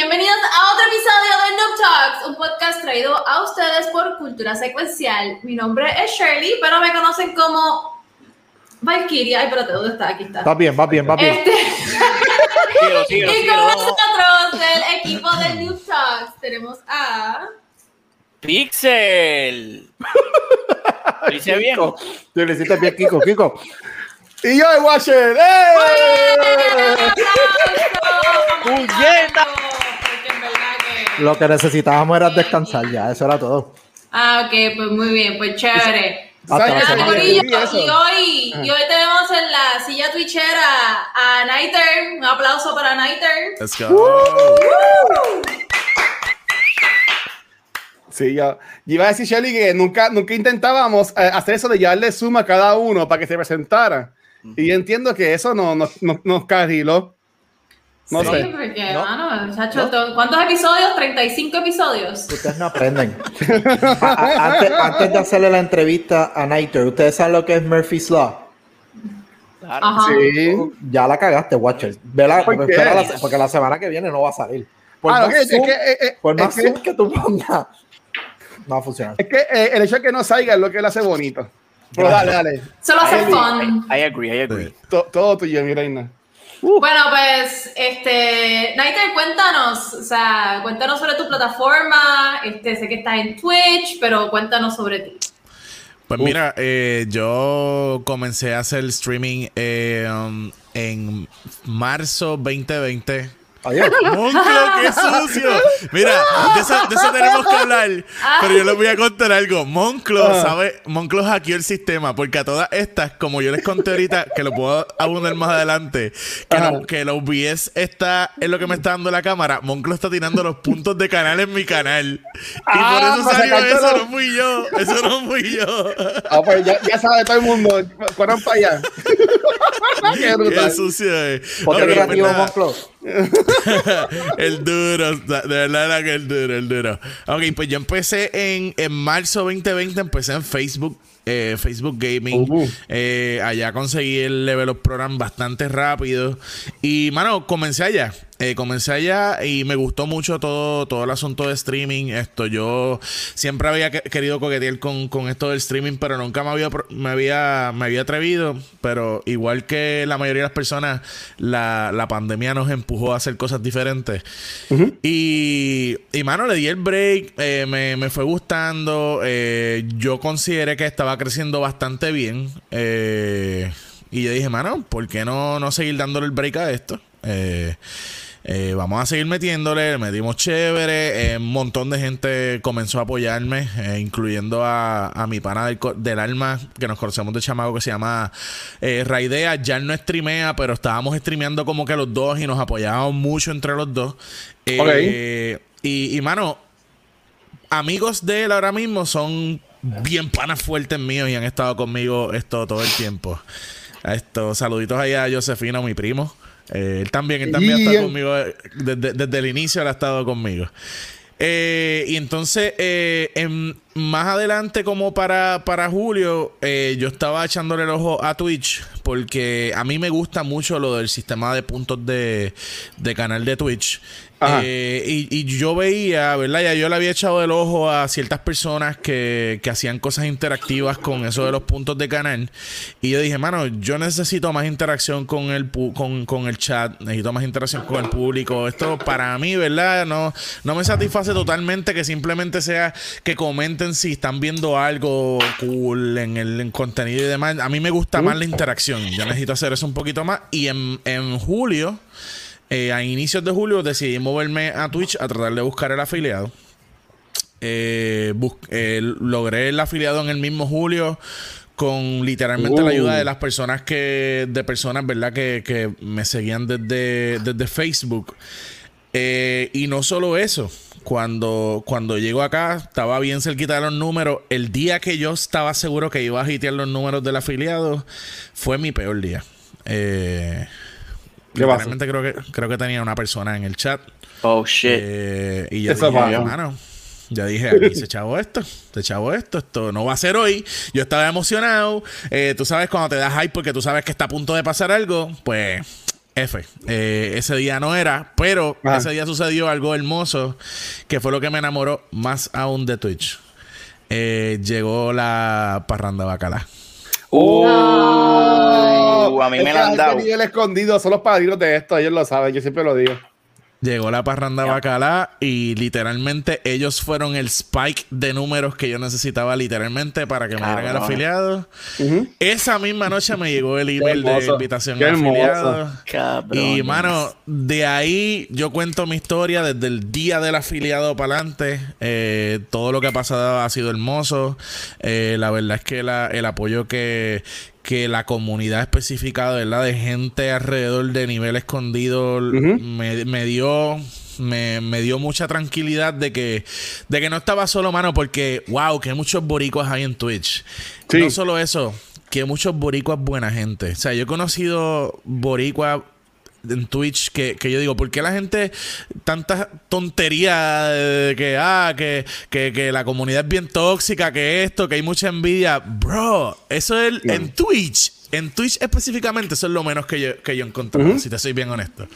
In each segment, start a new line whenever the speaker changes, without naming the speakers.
Bienvenidos a otro episodio de Noob Talks, un podcast traído a ustedes por Cultura Secuencial. Mi nombre es Shirley, pero me conocen como Valkyria. Ay, espérate, ¿dónde está? Aquí está.
Va bien, va bien, va bien.
Este, y con nosotros del equipo de Noob Talks tenemos a...
Pixel. Lo hice bien.
Kiko, Tú le hiciste bien, Kiko, Kiko. Y yo, el Watcher. ¡eh!
¡Puñeta!
Porque en verdad que...
Lo que necesitábamos era descansar ya, eso era todo.
Ah, ok, pues muy bien, pues chévere. Corillo,
viene.
y hoy, y hoy tenemos en la silla twitchera a Nighter. Un aplauso para Nighter.
Let's go.
Sí, yo, yo iba a decir, Shelly, que nunca, nunca intentábamos eh, hacer eso de llevarle zoom a cada uno para que se presentara. Y yo entiendo que eso no, no, no- nos carriló. No
Sí,
sé.
porque,
No.
mano, to- ¿cuántos episodios? 35 episodios.
Ustedes no aprenden. A- a- antes, antes de hacerle la entrevista a Nighter, ¿ustedes saben lo que es Murphy's Law?
Claro.
Ajá.
Sí.
Ya la cagaste, Watcher. Vela,
¿Por qué?
espera la- porque la semana que viene no va a salir. Por
Ah,
más
ok, es
zoom-
que, eh, eh,
por más
es que-
que tú pongas, no va a funcionar.
Es que eh, el hecho de que no salga es lo que le hace bonito. Pero dale, dale.
Solo hace fun.
I agree, I agree.
To- todo tuyo, mi reina.
Bueno, pues, este, Nighter, cuéntanos, o sea, cuéntanos sobre tu plataforma. Este, sé que estás en Twitch, pero cuéntanos sobre ti.
Pues mira, eh, yo comencé a hacer streaming eh, um, en marzo 2020.
Adiós.
¡Monclo, qué sucio! Mira, de eso, de eso tenemos que hablar. Pero yo les voy a contar algo. Monclo,
Ah.
¿sabe? Monclo hackeó el sistema. Porque a todas estas, como yo les conté ahorita, que lo puedo abundar más adelante, que,
Ajá.
lo, que OBS está en lo que me está dando la cámara. Monclo está tirando los puntos de canal en mi canal. Y
Ah,
por eso salió eso. No fui yo. Eso no fui yo.
Ah, pues ya, ya sabe todo el mundo. Corran para allá. Qué
Qué
brutal.
sucio es.
Ponte
Ok, pues
creativo. Monclo.
el duro, de verdad era que el duro, el duro. Ok, pues yo empecé en, en marzo 2020, empecé en Facebook, eh, Facebook Gaming.
Uh.
Eh, allá conseguí el level up program bastante rápido. Y, mano, comencé allá. Eh, comencé allá y me gustó mucho todo, todo el asunto de streaming. Esto yo siempre había que- querido coquetear con, con esto del streaming, pero nunca me había, me había, me había atrevido. Pero igual que la mayoría de las personas, la, la pandemia nos empujó a hacer cosas diferentes. Y, y, mano, le di el break, eh, me, me fue gustando. eh, yo consideré que estaba creciendo bastante bien. eh, y yo dije, mano, ¿por qué no, no seguir dándole el break a esto? Eh, eh, vamos a seguir metiéndole, le metimos chévere. eh, un montón de gente comenzó a apoyarme, eh, incluyendo a, a mi pana del, del alma, que nos conocemos de chamaco, que se llama Raidea. Ya él no streamea, pero estábamos streameando como que los dos y nos apoyábamos mucho entre los dos. Eh, y, y, mano, amigos de él ahora mismo son bien panas fuertes míos y han estado conmigo esto todo el tiempo. Esto, saluditos allá a Josefina, mi primo. Eh, él también, él también ha
Yeah.
estado conmigo eh, desde, desde el inicio, él ha estado conmigo. Eh, y entonces, eh, en- más adelante, como para, para julio, eh, yo estaba echándole el ojo a Twitch porque a mí me gusta mucho lo del sistema de puntos de, de canal de Twitch. Eh, y, y yo veía, ¿verdad? Ya yo le había echado el ojo a ciertas personas que, que hacían cosas interactivas con eso de los puntos de canal. Y yo dije, mano, yo necesito más interacción con el, pu- con, con el chat, necesito más interacción con el público. Esto para mí, ¿verdad? No, no me satisface totalmente que simplemente sea que comenten si están viendo algo cool en el en contenido y demás. A mí me gusta más la interacción. Yo necesito hacer eso un poquito más. Y en, en julio. Eh, a inicios de julio decidí moverme a Twitch a tratar de buscar el afiliado. Eh, eh, logré el afiliado en el mismo julio con literalmente la
Uh.
ayuda de las personas que de personas verdad que, que me seguían desde, desde Facebook Eh, y no solo eso, cuando, cuando llego acá, estaba bien cerquita de los números. El día que yo estaba seguro que iba a hitear los números del afiliado, fue mi peor día. Eh, literalmente creo que, creo que tenía una persona en el chat.
Oh shit.
Eh, y yo
Eso
dije, hermano, ya dije, aquí se chavo esto, se chavo esto, esto no va a ser hoy. Yo estaba emocionado. Eh, tú sabes cuando te das hype porque tú sabes que está a punto de pasar algo, pues F. Eh, ese día no era, pero
Ajá.
ese día sucedió algo hermoso que fue lo que me enamoró más aún de Twitch. Eh, llegó la parranda bacala.
Uh, a mí
Es
me la han dado.
nivel escondido son los padrinos de esto, ellos lo saben, yo siempre lo digo.
Llegó la parranda bacala y literalmente ellos fueron el spike de números que yo necesitaba literalmente para que me dieran el afiliado. Esa misma noche me llegó el email de invitación
Qué
afiliado.
Cabrón.
Y mano, de ahí yo cuento mi historia desde el día del afiliado para adelante. Eh, todo lo que ha pasado ha sido hermoso. Eh, la verdad es que la- el apoyo que, que la comunidad especificada, ¿verdad? De gente alrededor de nivel escondido me, me dio. Me, me dio mucha tranquilidad de que, de que no estaba solo, mano, porque, wow, que muchos boricuas hay en Twitch.
Sí.
No solo eso, que muchos boricuas buena gente. O sea, yo he conocido boricuas en Twitch que, que yo digo, ¿por qué la gente tanta tontería de que, ah, que, que, que la comunidad es bien tóxica, que esto, que hay mucha envidia? Bro, eso es el- en Twitch. En Twitch específicamente, eso es lo menos que yo, que yo encontré, si te soy bien honesto.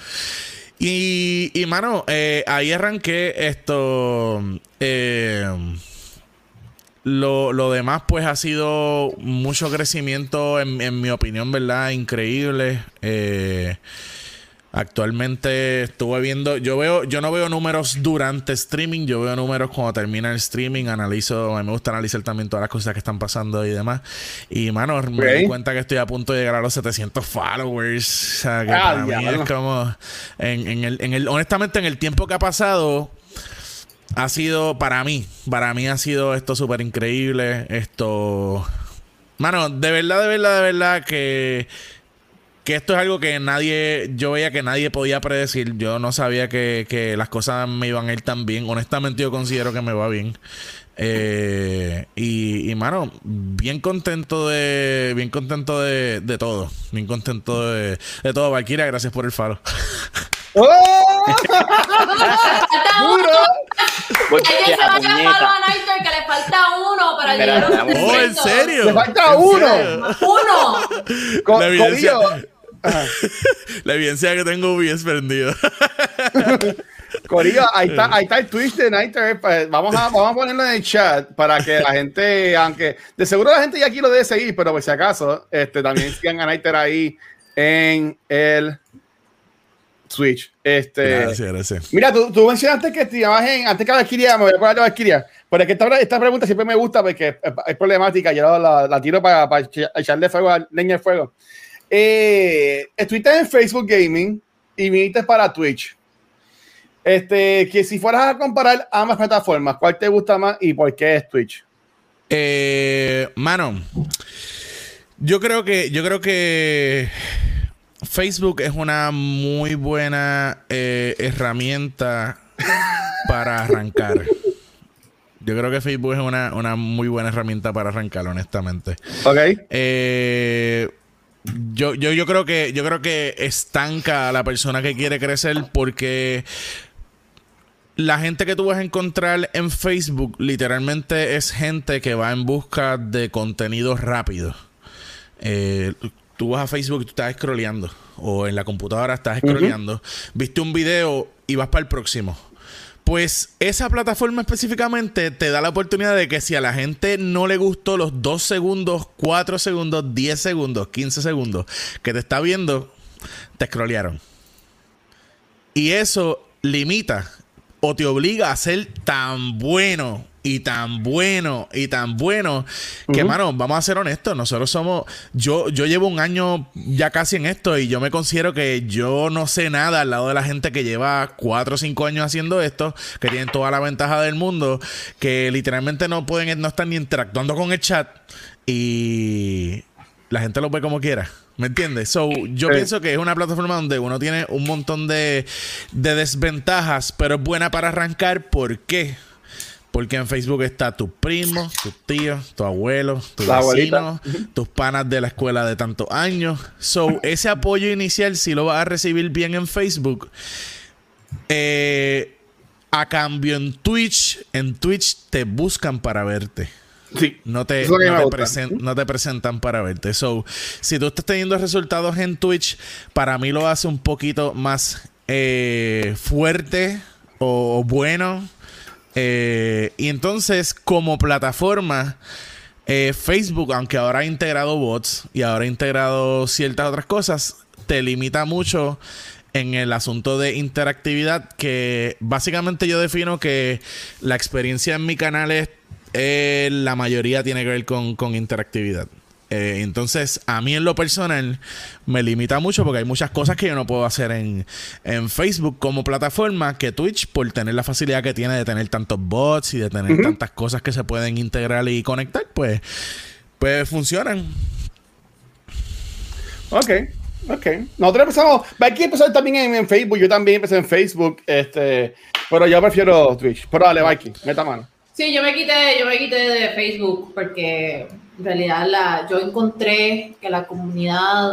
Y, y mano, eh, ahí arranqué esto. eh, lo, lo demás, pues, ha sido mucho crecimiento, en, en mi opinión, ¿verdad? Increíble. Eh, actualmente estuve viendo, yo veo, yo no veo números durante streaming, yo veo números cuando termina el streaming, analizo, a mí me gusta analizar también todas las cosas que están pasando y demás. Y, mano, me di cuenta que estoy a punto de llegar a los 700 followers. O sea, que
Ah,
para mí es como, en, en el, en el, honestamente, en el tiempo que ha pasado, ha sido para mí, para mí ha sido esto súper increíble. Esto, mano, de verdad, de verdad, de verdad que que esto es algo que nadie, yo veía que nadie podía predecir. Yo no sabía que, que las cosas me iban a ir tan bien. Honestamente, yo considero que me va bien. Eh, y, y, mano, bien contento de, bien contento de, de todo. Bien contento de, de todo. Valkyria, gracias por el faro.
¡Oh! ¡Duro!
Voy
Hay que
a
se vaya a follow a Nighter que le falta uno para llegar a
un
Oh, ¿en
300.
serio?
¡Le falta
¿En
uno!
serio?
Uno.
Co-
La evidencia- La evidencia que tengo bien prendido.
Corillo, ahí está, ahí está el Twitch de Nighter. pues, Vamos a, vamos a ponerlo en el chat para que la gente, aunque de seguro la gente ya aquí lo debe seguir, pero por si acaso, este, también sigan a Nighter ahí en el Twitch. Este,
Gracias, gracias.
Mira, tú, tú mencionaste que te llamabas en, antes que Valkyria, me voy a poner a Valkyria, pero es que esta, esta pregunta siempre me gusta porque es, es problemática, yo la, la tiro para, para echarle fuego, leña al fuego. Eh, estuviste en Facebook Gaming y viniste para Twitch. Este, que si fueras a comparar ambas plataformas, ¿cuál te gusta más y por qué es Twitch?
Eh, mano, yo creo que, yo creo que Facebook es una muy buena eh, herramienta para arrancar. Yo creo que Facebook es una, una muy buena herramienta para arrancar, honestamente.
Ok.
Eh, yo, yo, yo creo que yo creo que estanca a la persona que quiere crecer porque la gente que tú vas a encontrar en Facebook literalmente es gente que va en busca de contenido rápido. Eh, tú vas a Facebook y tú estás scrolleando o en la computadora estás scrolleando, viste un video y vas para el próximo. Pues esa plataforma específicamente te da la oportunidad de que si a la gente no le gustó los 2 segundos, 4 segundos, 10 segundos, 15 segundos que te está viendo, te scrollearon. Y eso limita o te obliga a ser tan bueno y tan bueno y tan bueno que, mano, vamos a ser honestos, nosotros somos, yo, yo llevo un año ya casi en esto y yo me considero que yo no sé nada al lado de la gente que lleva cuatro o cinco años haciendo esto, que tienen toda la ventaja del mundo, que literalmente no pueden, no están ni interactuando con el chat y la gente lo ve como quiera. ¿Me entiendes? So, yo
Sí.
pienso que es una plataforma donde uno tiene un montón de, de desventajas, pero es buena para arrancar. ¿Por qué? Porque en Facebook está tu primo, tu tío, tu abuelo, tu
La
vecino, tus panas de la escuela de tantos años. So, ese apoyo inicial, si lo vas a recibir bien en Facebook, eh, a cambio en Twitch, en Twitch te buscan para verte.
Sí.
No te, no presen- no presentan para verte. So, si tú estás teniendo resultados en Twitch, para mí lo hace un poquito más eh, fuerte o, o bueno. Eh, y entonces, como plataforma, eh, Facebook, aunque ahora ha integrado bots y ahora ha integrado ciertas otras cosas, te limita mucho en el asunto de interactividad, que básicamente yo defino que la experiencia en mi canal es, eh, la mayoría tiene que ver con, con interactividad. Eh, entonces, a mí en lo personal me limita mucho porque hay muchas cosas que yo no puedo hacer en, en Facebook como plataforma que Twitch, por tener la facilidad que tiene de tener tantos bots y de tener tantas cosas que se pueden integrar y conectar, pues, pues funcionan.
Ok, ok. Nosotros empezamos, Becky empezó también en, en Facebook, yo también empecé en Facebook, este, pero yo prefiero Twitch. Pero dale, Becky, meta mano.
Sí, yo me quité, yo me quité de Facebook porque en realidad la, yo encontré que la comunidad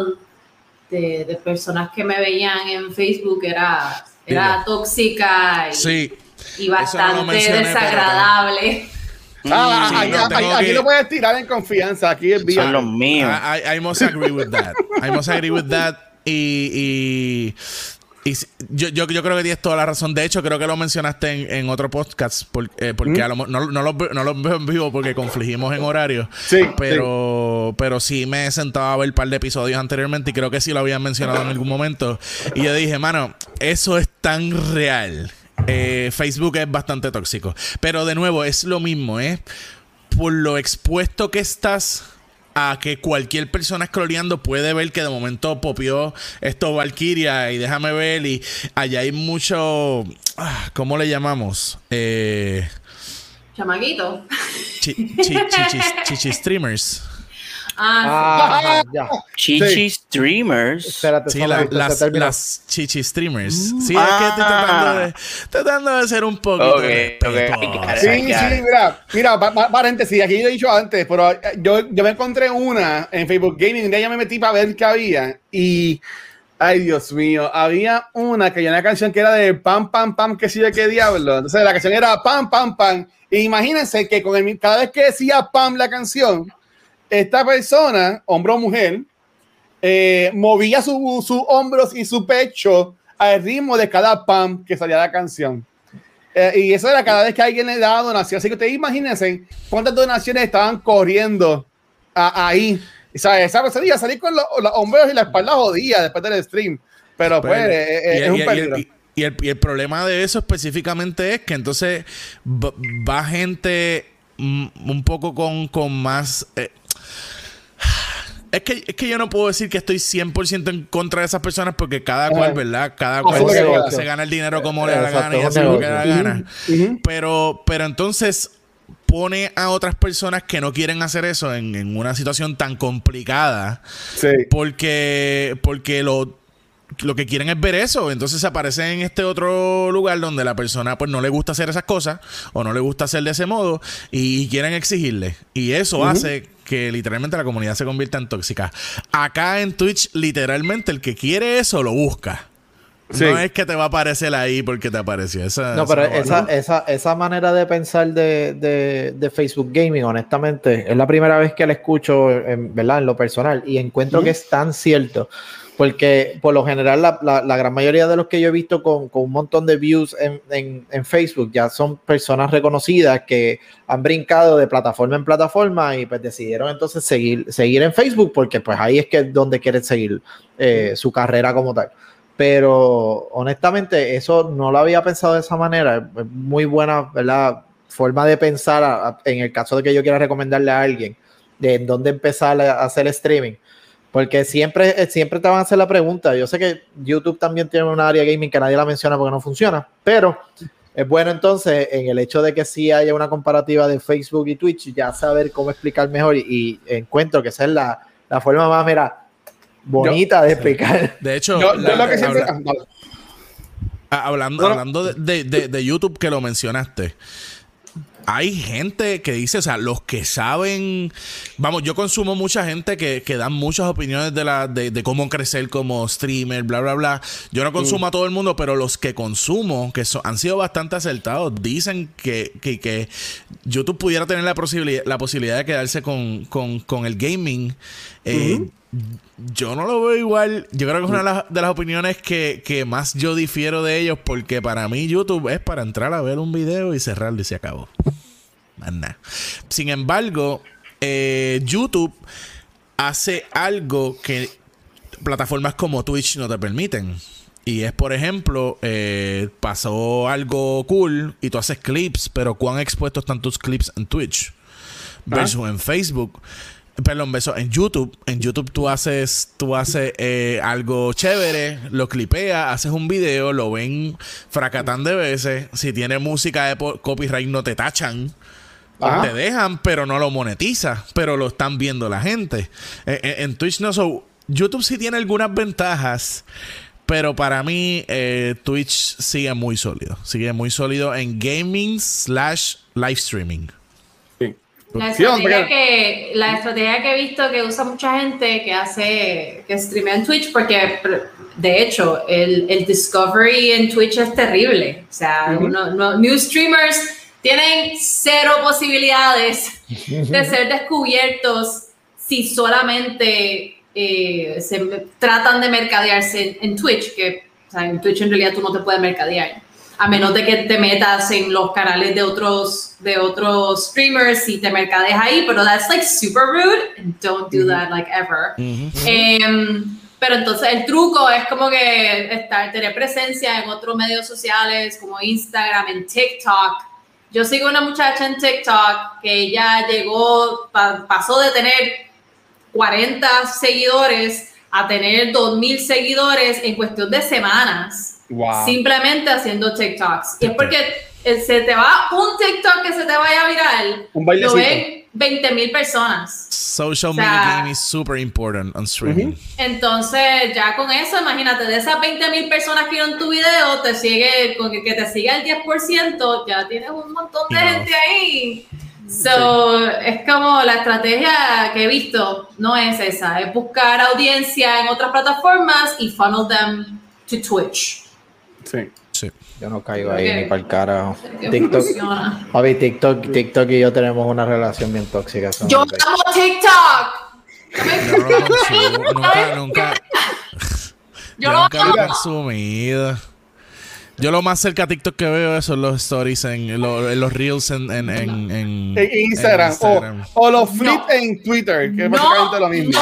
de, de personas que me veían en Facebook era, era
Dile.
tóxica y,
Sí.
y
no
bastante
mencioné,
desagradable.
Ah,
sí,
aquí,
no,
aquí-
tengo
aquí
que-
lo puedes tirar en confianza, aquí es vía.
Son los míos.
I, I- I must agree with that. I must agree with that. Y, y, y si- yo, yo, yo creo que tienes toda la razón. De hecho, creo que lo mencionaste en, en otro podcast. por- eh, porque a lo no, no, ve- no los veo en vivo porque confligimos en horario.
Sí,
Pero, pero sí me he sentado a ver un par de episodios anteriormente y creo que sí lo habían mencionado en algún momento. Y yo dije, mano, eso es tan real. Eh, Facebook es bastante tóxico. Pero de nuevo, es lo mismo, ¿eh? Por lo expuesto que estás a que cualquier persona scrolleando puede ver que de momento popió esto Valkyria y déjame ver y allá hay mucho ah, ¿cómo le llamamos? Eh,
Chamaquito.
chi- streamers
Ah,
Ah, ya.
Chichi Streamers.
Espérate,
Sí, la- las, las chichi streamers. Sí, es que estoy tratando de, tratando de ser un poquito
Ok,
de
ok,
respeto.
I got it.
Sí, sí, mira, mira, pa- pa- paréntesis, aquí yo he dicho antes, pero eh, yo, yo me encontré una en Facebook Gaming, de ella me metí para ver qué había y, ay Dios mío, había una que había una canción que era de pam, pam, pam, que sí de qué diablo, entonces la canción era pam, pam, pam, y imagínense que con el, cada vez que decía pam la canción, esta persona, hombre o mujer, eh, movía sus hombros y su pecho al ritmo de cada pam que salía la canción. Eh, y eso era cada vez que alguien le daba donación. Así que ustedes imagínense cuántas donaciones estaban corriendo a- ahí. ¿sabes? Esa persona iba a salir con los, los hombros y la espalda jodida después del stream. Pero pues, eh,
y-
es
y-
un peligro.
y- y el, y el problema de eso específicamente es que entonces va, gente un poco con, con más... eh, es que, es que yo no puedo decir que estoy 100% en contra de esas personas porque cada
Ajá.
cual, ¿verdad? Cada cual se, gana el dinero como le da la gana y hace lo que le da la gana. Pero, pero entonces pone a otras personas que no quieren hacer eso en, en una situación tan complicada
Sí.
porque, porque lo, lo que quieren es ver eso. Entonces aparece en este otro lugar donde la persona pues no le gusta hacer esas cosas o no le gusta hacer de ese modo y, quieren exigirle. Y eso hace que literalmente la comunidad se convierta en tóxica. Acá en Twitch, literalmente el que quiere eso lo busca.
Sí.
No es que te va a aparecer ahí porque te apareció. Esa,
No,
esa
pero esa, esa, esa manera de pensar de, de, de Facebook Gaming, honestamente, es la primera vez que la escucho, en, ¿verdad? En lo personal, y encuentro que es tan cierto, porque por lo general la, la- la gran mayoría de los que yo he visto con, con un montón de views en, en- en Facebook ya son personas reconocidas que han brincado de plataforma en plataforma y pues decidieron entonces seguir, seguir en Facebook, porque pues ahí es que es donde quieren seguir eh, su carrera como tal pero honestamente eso no lo había pensado de esa manera. Es muy buena, ¿verdad? Forma de pensar a- a- en el caso de que yo quiera recomendarle a alguien de en dónde empezar a hacer streaming. Porque siempre, eh, siempre te van a hacer la pregunta. Yo sé que YouTube también tiene un área gaming que nadie la menciona porque no funciona, pero es bueno entonces en el hecho de que sí haya una comparativa de Facebook y Twitch, ya saber cómo explicar mejor y, y encuentro que esa es la, la forma más, mira, bonita de explicar.
De hecho,
Yo, lo que siempre.
habla-
ah,
hablando, hablando de, de- de- de YouTube que lo mencionaste. Hay gente que dice, o sea, los que saben, vamos, yo consumo mucha gente que, que dan muchas opiniones de, la, de, de cómo crecer como streamer, bla, bla, bla. Yo no consumo a todo el mundo, pero los que consumo, que han sido bastante acertados, dicen que, que, que YouTube pudiera tener la posibilidad, la posibilidad de quedarse con, con, con el gaming. Eh, Yo no lo veo igual. Yo creo que es una de las, de las opiniones que, que más yo difiero de ellos, porque para mí YouTube es para entrar a ver un video y cerrarlo y se acabó. Más nada. Sin embargo, eh, YouTube hace algo que plataformas como Twitch no te permiten. Y es, por ejemplo, eh, pasó algo cool y tú haces clips, pero ¿cuán expuestos están tus clips en Twitch? Versus en Facebook. Perdón, beso. En YouTube, en YouTube tú haces, tú haces eh, algo chévere, lo clipeas, haces un video, lo ven fracatán de veces. Si tiene música de copyright no te tachan.
Ajá.
Te dejan, pero no lo monetiza, pero lo están viendo la gente. Eh, eh, en Twitch no, so, YouTube sí tiene algunas ventajas, pero para mí eh, Twitch sigue muy sólido. Sigue muy sólido en gaming slash live streaming.
Sí.
La estrategia, que, la estrategia que he visto que usa mucha gente que hace, que streamea en Twitch, porque de hecho el, el discovery en Twitch es terrible. O sea, uno- no- new streamers tienen cero posibilidades de ser descubiertos si solamente eh, se tratan de mercadearse en, en Twitch, que o sea, en Twitch en realidad tú no te puedes mercadear. A menos de que te metas en los canales de otros, de otros streamers y te mercadees ahí, pero that's like super rude. and Don't do that like ever. Em, pero entonces el truco es como que estar, tener presencia en otros medios sociales como Instagram, en TikTok. Yo sigo una muchacha en TikTok que ella llegó, pa- pasó de tener 40 seguidores a tener 2.000 seguidores en cuestión de semanas
Wow.
simplemente haciendo TikToks. Y es porque eh, se te va un TikTok que se te vaya viral,
Un
lo
bailecito.
ven 20 mil personas.
Social
O sea-
media game is super important on streaming.
Entonces, ya con eso, imagínate, de esas 20 mil personas que vieron tu video, te sigue, con que que te siga el 10%, ya tienes un montón de gente ahí. So, es como la estrategia que he visto, no es esa, es buscar audiencia en otras plataformas y funnel them to Twitch.
Sí.
Yo no caigo ahí ni para el carajo. TikTok. Papi, TikTok, TikTok y yo tenemos una relación bien tóxica.
Yo amo TikTok.
No nunca, nunca,
Yo
nunca lo he consumido. Yo lo más cerca a TikTok que veo son los stories en, lo- en los reels en, en, en, en-
En Instagram.
en Instagram.
O, o los flips
No.
en Twitter, que es
No,
básicamente lo mismo.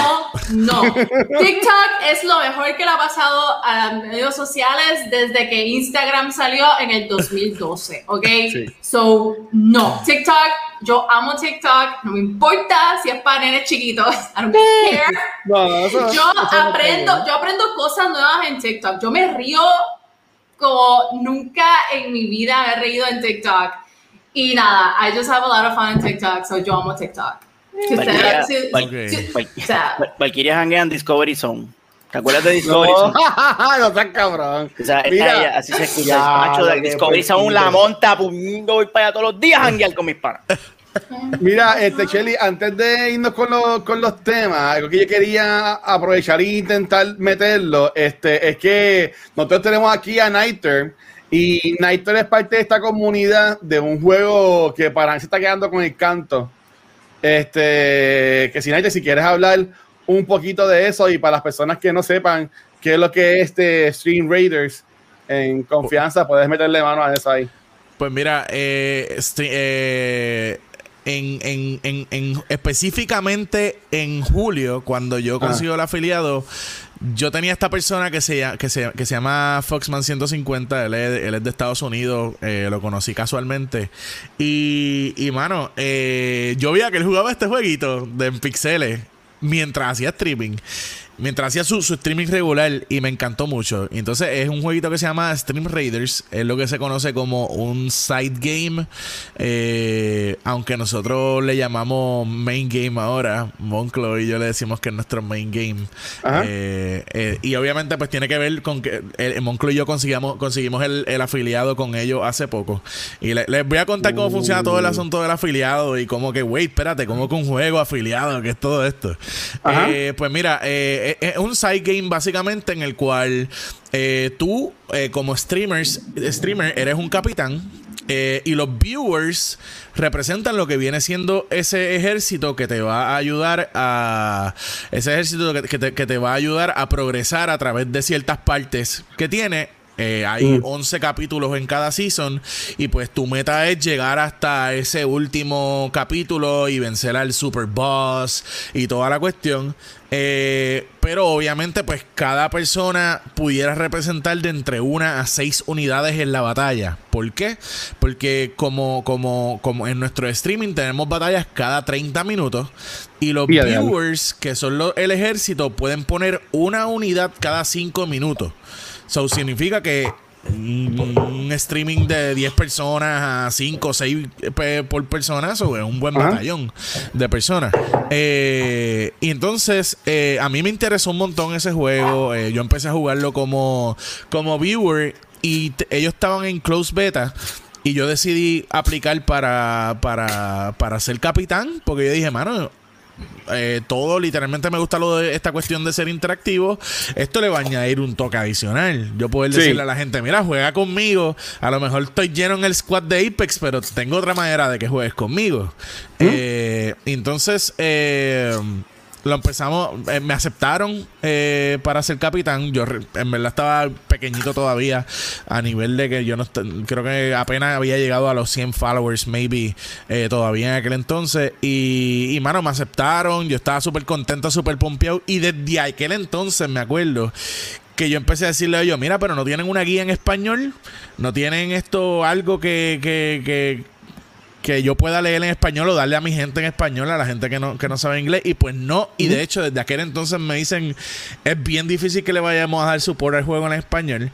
no, no. TikTok es lo mejor que le ha pasado a los medios sociales desde que Instagram salió en el 2012, ¿ok?
Sí.
So, no. TikTok, yo amo TikTok, no me importa si es para nenes chiquitos, I don't care.
No, eso,
Yo
eso
aprendo,
está
yo aprendo cosas nuevas en TikTok. Yo me río como nunca en mi vida me he reído en TikTok. Y nada, I just have a lot of fun en TikTok, so yo amo TikTok.
Valkyria,
ustedes- si-
Val-
Ok.
si-
Val-
o sea,
Val- Valkyria janguea en Discovery Zone. ¿Te acuerdas de. Discovery Zone?
no seas cabrón.
O sea,
Mira.
ella, así se escucha.
Ya,
macho de Discovery Zone la monta, pum, voy para allá todos los días a con mis panas.
Mira, este Shelly, antes de irnos con los, con los temas, algo que yo quería aprovechar e intentar meterlo, este, es que nosotros tenemos aquí a Nighter y Nighter es parte de esta comunidad de un juego que para mí se está quedando con el canto. Este, que si Nighter, si quieres hablar un poquito de eso y para las personas que no sepan qué es lo que es este Stream Raiders en confianza, puedes meterle mano a eso ahí.
Pues mira, eh, eh, en, en- en- en- específicamente en julio, cuando yo
Ah.
consigo el afiliado, yo tenía esta persona que se, llama- que se, que se llama Foxman 150, él es, él es de Estados Unidos, eh, lo conocí casualmente. Y, y mano, eh, yo veía que él jugaba este jueguito de en pixeles mientras hacía streaming. Mientras hacía su, su streaming regular y me encantó mucho. Entonces es un jueguito que se llama Stream Raiders, es lo que se conoce como un side game, eh, aunque nosotros le llamamos main game ahora, Monclo y yo le decimos que es nuestro main game. Eh, eh, y obviamente pues tiene que ver con que Monclo y yo conseguimos, conseguimos el, el afiliado con ellos hace poco. Y le- les voy a contar cómo funciona todo el asunto del afiliado y como que, wait, espérate, como que un juego afiliado, que es todo esto. Pues mira, eh, es es un side game básicamente en el cual eh, tú eh, como streamers, streamer eres un capitán eh, y los viewers representan lo que viene siendo ese ejército que te va a ayudar a ese ejército que, te, que te va a ayudar a progresar a través de ciertas partes que tiene eh, hay
Mm.
11 capítulos en cada season y pues tu meta es llegar hasta ese último capítulo y vencer al super boss y toda la cuestión. Eh, pero obviamente pues cada persona pudiera representar de entre una a seis unidades en la batalla. ¿Por qué? Porque como, como, como en nuestro streaming tenemos batallas cada 30 minutos y los viewers, que son los- el ejército, pueden poner una unidad cada 5 minutos. So significa que un streaming de 10 personas a 5 o 6 por persona, eso es un buen
Ajá.
batallón de personas. Eh, y entonces, eh, a mí me interesó un montón ese juego. Eh, yo empecé a jugarlo como, como viewer y ellos estaban en close beta. Y yo decidí aplicar para, para, para ser capitán, porque yo dije, mano, eh, todo literalmente me gusta lo de esta cuestión de ser interactivo. Esto le va a añadir un toque adicional. Yo poder
Sí.
decirle a la gente, mira, juega conmigo. A lo mejor estoy lleno en el squad de Apex, pero tengo otra manera de que juegues conmigo. Eh, entonces, eh, lo empezamos, eh, me aceptaron eh, para ser capitán. Yo en verdad estaba pequeñito todavía a nivel de que yo no creo que apenas había llegado a los 100 followers, maybe eh, todavía en aquel entonces. Y, y mano, me aceptaron. Yo estaba súper contento, súper pompeado. Y desde aquel entonces me acuerdo que yo empecé a decirle a ellos, mira, pero no tienen una guía en español, no tienen esto, algo que, que, que, que yo pueda leer en español o darle a mi gente en español, a la gente que no, que no sabe inglés. Y pues no, y de hecho desde aquel entonces me dicen, es bien difícil que le vayamos a dar support al juego en español.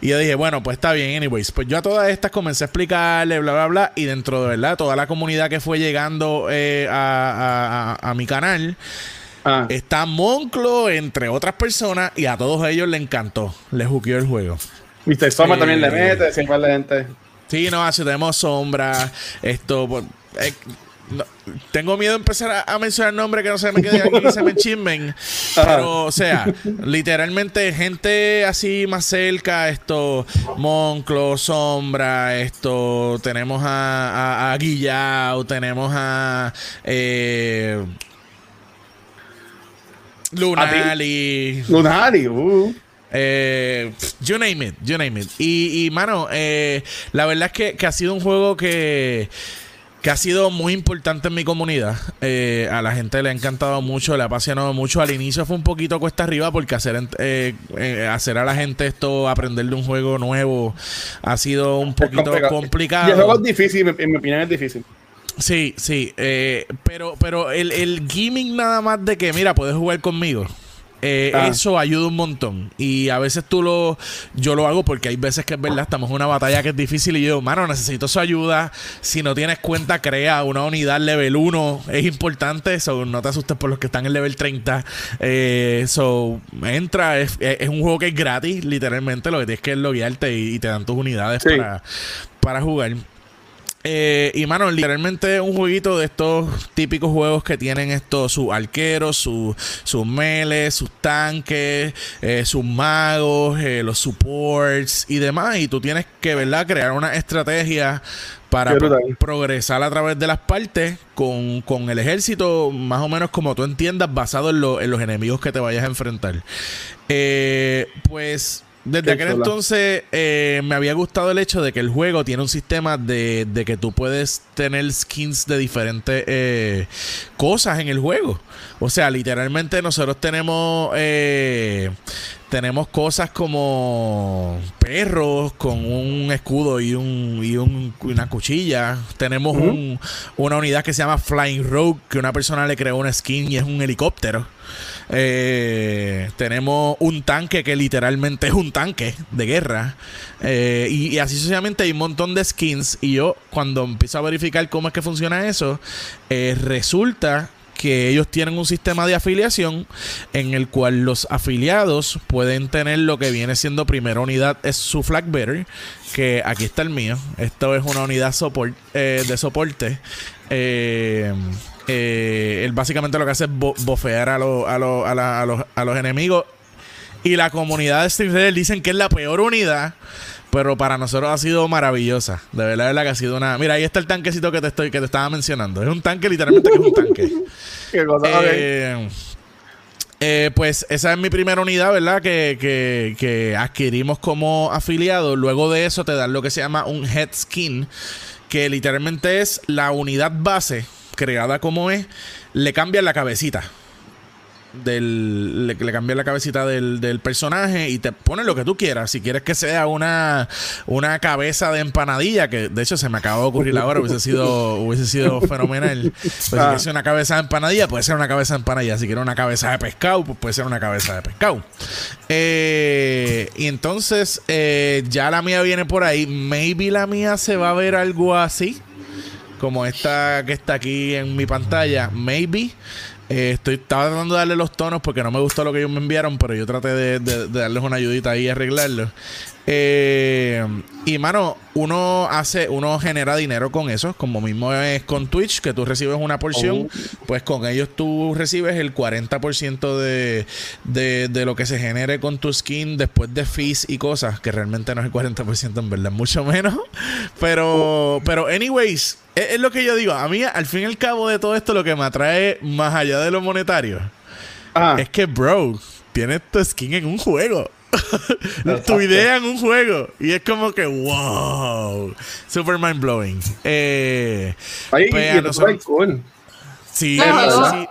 Y yo dije, bueno, pues está bien, anyways. Pues yo a todas estas comencé a explicarle, bla, bla, bla. Y dentro de verdad, toda la comunidad que fue llegando eh, a, a- a- a mi canal,
Ah.
está Monclo, entre otras personas, y a todos ellos le encantó. Le juqueó el juego.
Mr. Soma
Eh,
también le mete, siempre la gente.
Sí, no, así tenemos sombra. Esto. eh, no, tengo miedo de empezar a, a mencionar nombres que no se me queden aquí y se me chismen. Pero, o sea, literalmente gente así más cerca, esto, Monclo, Sombra, esto, tenemos a, a, a Guillao, tenemos a eh, Lunali.
Lunari, uh.
Eh, you name it, you name it. Y, y mano, eh, la verdad es que, que ha sido un juego que, que ha sido muy importante en mi comunidad. Eh, a la gente le ha encantado mucho, le ha apasionado mucho. Al inicio fue un poquito cuesta arriba porque hacer, eh, eh, hacer a la gente esto, aprender de un juego nuevo, ha sido un poquito complicado.
Y el juego es difícil, en mi opinión es difícil.
Sí, sí, eh, pero, pero el, el gimmick nada más de que, mira, puedes jugar conmigo. Eh,
Ah.
Eso ayuda un montón. Y a veces tú lo. Yo lo hago porque hay veces que es verdad, estamos en una batalla que es difícil. Y yo, mano, necesito su ayuda. Si no tienes cuenta, crea una unidad level 1. Es importante. So, no te asustes por los que están en level 30. Eh, so, entra. Es, es- un juego que es gratis, literalmente. Lo que tienes que es loguearte y, y te dan tus unidades
Sí.
para, para jugar. Eh, y mano, literalmente un jueguito de estos típicos juegos que tienen estos sus arqueros, sus sus meles, sus tanques, eh, sus magos, eh, los supports y demás. Y tú tienes que, ¿verdad?, crear una estrategia para pro- progresar a través de las partes con, con el ejército, más o menos como tú entiendas, basado en, lo- en los enemigos que te vayas a enfrentar. Eh, pues desde aquel entonces eh, me había gustado el hecho de que el juego tiene un sistema de, de que tú puedes tener skins de diferentes eh, cosas en el juego. O sea, literalmente nosotros tenemos eh, tenemos cosas como perros con un escudo y un y un- una cuchilla. Tenemos un- una unidad que se llama Flying Rogue que una persona le creó una skin y es un helicóptero. Eh, tenemos un tanque que literalmente es un tanque de guerra. Eh, y, así sucesivamente hay un montón de skins. Y yo, cuando empiezo a verificar cómo es que funciona eso, eh, resulta que ellos tienen un sistema de afiliación en el cual los afiliados pueden tener lo que viene siendo primera unidad es su flag bearer que aquí está el mío esto es una unidad eh, de soporte eh, él básicamente lo que hace es bo- bofear a, los- a, los- a la- a los, a los enemigos y la comunidad de Fighter dicen que es la peor unidad pero para nosotros ha sido maravillosa. De verdad, de verdad que ha sido una. Mira, ahí está el tanquecito que te estoy, que te estaba mencionando. Es un tanque, literalmente que es un tanque.
Qué cosa, ok.
Eh, eh, pues esa es mi primera unidad, ¿verdad? Que, que, que adquirimos como afiliado. Luego de eso te dan lo que se llama un head skin, que literalmente es la unidad base, creada como es, le cambian la cabecita. Del, le, le cambian la cabecita del, del personaje y te ponen lo que tú quieras. Si quieres que sea una, una cabeza de empanadilla, que de hecho se me acaba de ocurrir ahora, hubiese sido, hubiese sido fenomenal. Pues si
Ah.
quieres ser una cabeza de empanadilla, puede ser una cabeza de empanadilla. Si quieres una cabeza de pescado, pues puede ser una cabeza de pescado. Eh, y entonces, eh, ya la mía viene por ahí. Maybe la mía se va a ver algo así. Como esta que está aquí en mi pantalla. Maybe. Eh, estoy, estaba tratando de darle los tonos porque no me gustó lo que ellos me enviaron, pero yo traté de, de- darles una ayudita ahí y arreglarlo. Eh, y mano, uno hace, uno genera dinero con eso, como mismo es con Twitch, que tú recibes una porción, pues con ellos tú recibes el 40% de, de, de lo que se genere con tu skin después de fees y cosas, que realmente no es el 40% en verdad, mucho menos. Pero, pero anyways, es, es lo que yo digo, a mí al fin y al cabo de todo esto lo que me atrae más allá de lo monetario
Ajá.
es que, bro, tienes tu skin en un juego. Tu idea en un juego. Y es como que, wow. Super mind blowing. Eh,
Ahí,
pues, nosotros-
cool.
sí, sí,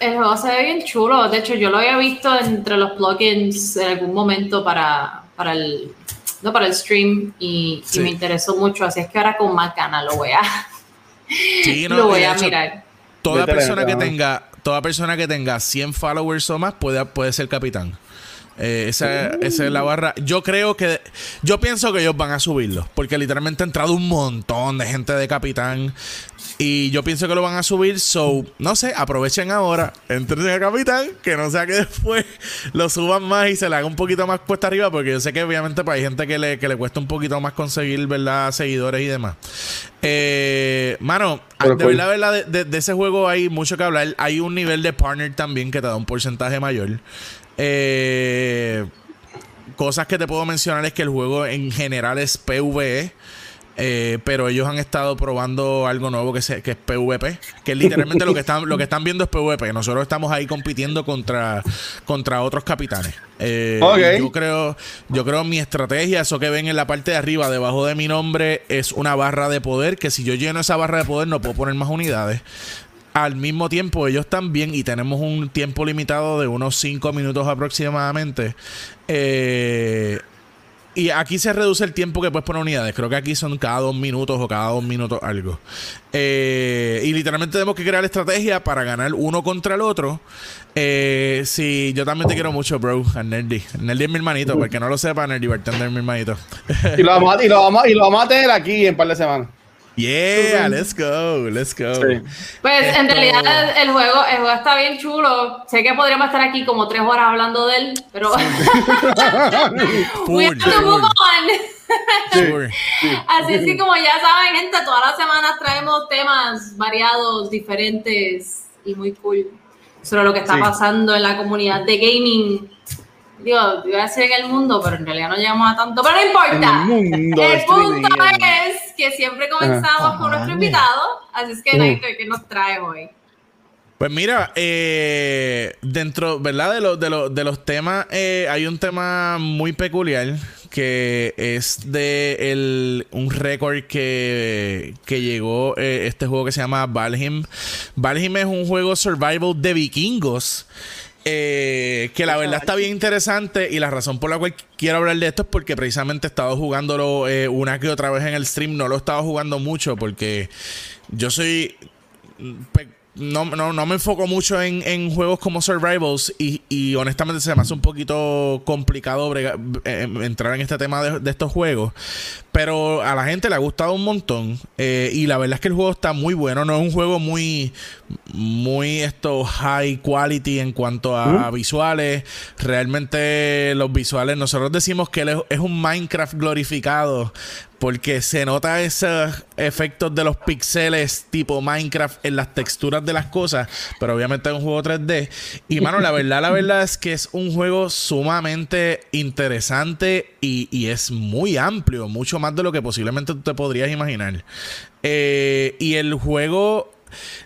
El juego se ve bien chulo. De hecho, yo lo había visto entre los plugins en algún momento para, para el no para el stream y, y
Sí.
me interesó mucho. Así es que ahora con más ganas lo voy a,
sí, no,
lo voy a
hecho,
mirar.
Toda persona que tenga, toda persona que tenga 100 followers o más puede, puede ser capitán. Eh, esa, esa es la barra. Yo creo que. Yo pienso que ellos van a subirlo. Porque literalmente ha entrado un montón de gente de capitán. Y yo pienso que lo van a subir. So, no sé, aprovechen ahora. Entren a capitán. Que no sea que después lo suban más y se le haga un poquito más cuesta arriba. Porque yo sé que obviamente pues, hay gente que le, que le cuesta un poquito más conseguir, ¿verdad? Seguidores y demás. Eh, mano,
Pero
de verdad, verdad, de, de- de ese juego hay mucho que hablar. Hay un nivel de partner también que te da un porcentaje mayor. Eh, cosas que te puedo mencionar es que el juego en general es PvE. eh, pero ellos han estado probando algo nuevo que, se, que es PvP, que es literalmente lo que están lo que están viendo es PvP. Nosotros estamos ahí compitiendo contra, contra otros capitanes. Eh. Yo creo, yo creo mi estrategia, eso que ven en la parte de arriba, debajo de mi nombre, es una barra de poder. Que si yo lleno esa barra de poder, no puedo poner más unidades. Al mismo tiempo, ellos también, y tenemos un tiempo limitado de unos 5 minutos aproximadamente. Eh, y aquí se reduce el tiempo que puedes poner unidades. Creo que aquí son cada dos minutos o cada dos minutos algo. Eh, y literalmente tenemos que crear estrategia para ganar uno contra el otro. Eh, sí, yo también te quiero mucho, bro. A Nerdy. Nerdy es mi hermanito. Para el que no lo sepa, Nerdy Bartender es mi hermanito.
Y lo, vamos y, lo vamos, y lo vamos a tener aquí en un par de semanas.
Yeah, let's go, let's go.
Sí.
Pues en
Esto-
realidad el juego, el juego está bien chulo. Sé que podríamos estar aquí como tres horas hablando de él, pero we have to move on.
Sure.
Así es que como ya saben, gente, todas las semanas traemos temas variados, diferentes y muy cool sobre lo que está
Sí.
pasando en la comunidad de gaming. Digo, iba a decir en el mundo, pero en realidad no llegamos a tanto. Pero no importa.
En el mundo
El punto es que siempre comenzamos con nuestro invitado. Así es que. Naito, ¿qué nos trae hoy?
Pues mira, eh, dentro, ¿verdad? De, los de, los de los temas, eh, hay un tema muy peculiar que es de el, un récord que, que llegó eh, este juego que se llama Valheim. Valheim es un juego survival de vikingos. Eh, que la verdad está bien interesante y la razón por la cual quiero hablar de esto es porque precisamente he estado jugándolo eh, una que otra vez en el stream. No lo he estado jugando mucho porque yo soy pe- no, no, no me enfoco mucho en, en juegos como Survivals y, y honestamente se me hace un poquito complicado brega- eh, entrar en este tema de, de estos juegos. Pero a la gente le ha gustado un montón. y la verdad es que el juego está muy bueno. No es un juego muy, muy esto high quality en cuanto a, visuales. Realmente los visuales, nosotros decimos que él es, es un Minecraft glorificado. Porque se nota esos efectos de los pixeles tipo Minecraft en las texturas de las cosas. Pero obviamente es un juego 3D. Y mano, la verdad, la verdad es que es un juego sumamente interesante y, y es muy amplio. Mucho más de lo que posiblemente tú te podrías imaginar. Eh, y el juego.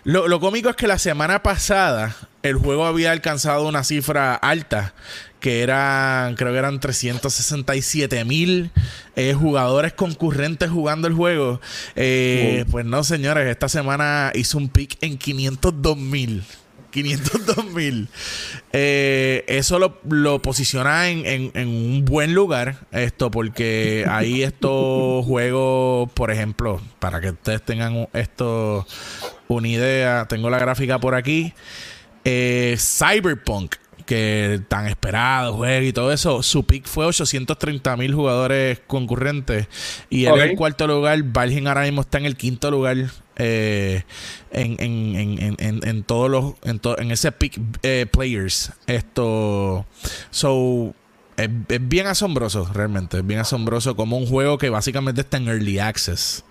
Lo, lo cómico es que la semana pasada el juego había alcanzado una cifra alta, que eran, creo que eran 367 mil eh, jugadores concurrentes jugando el juego. Eh, Pues no, señores, esta semana hizo un pick en 502 mil. 502 mil. Eh, eso lo, lo posiciona en, en- en un buen lugar. Esto, porque ahí estos juegos, por ejemplo, para que ustedes tengan esto una idea, tengo la gráfica por aquí. Eh, Cyberpunk, que tan esperado juego y todo eso, su pick fue 830 mil jugadores concurrentes. Y él en el cuarto lugar, Valheim ahora mismo está en el quinto lugar. Eh, en, en, en, en, en, en todos los en, to- en ese pick eh, players esto so es, es bien asombroso realmente es bien asombroso como un juego que básicamente está en early access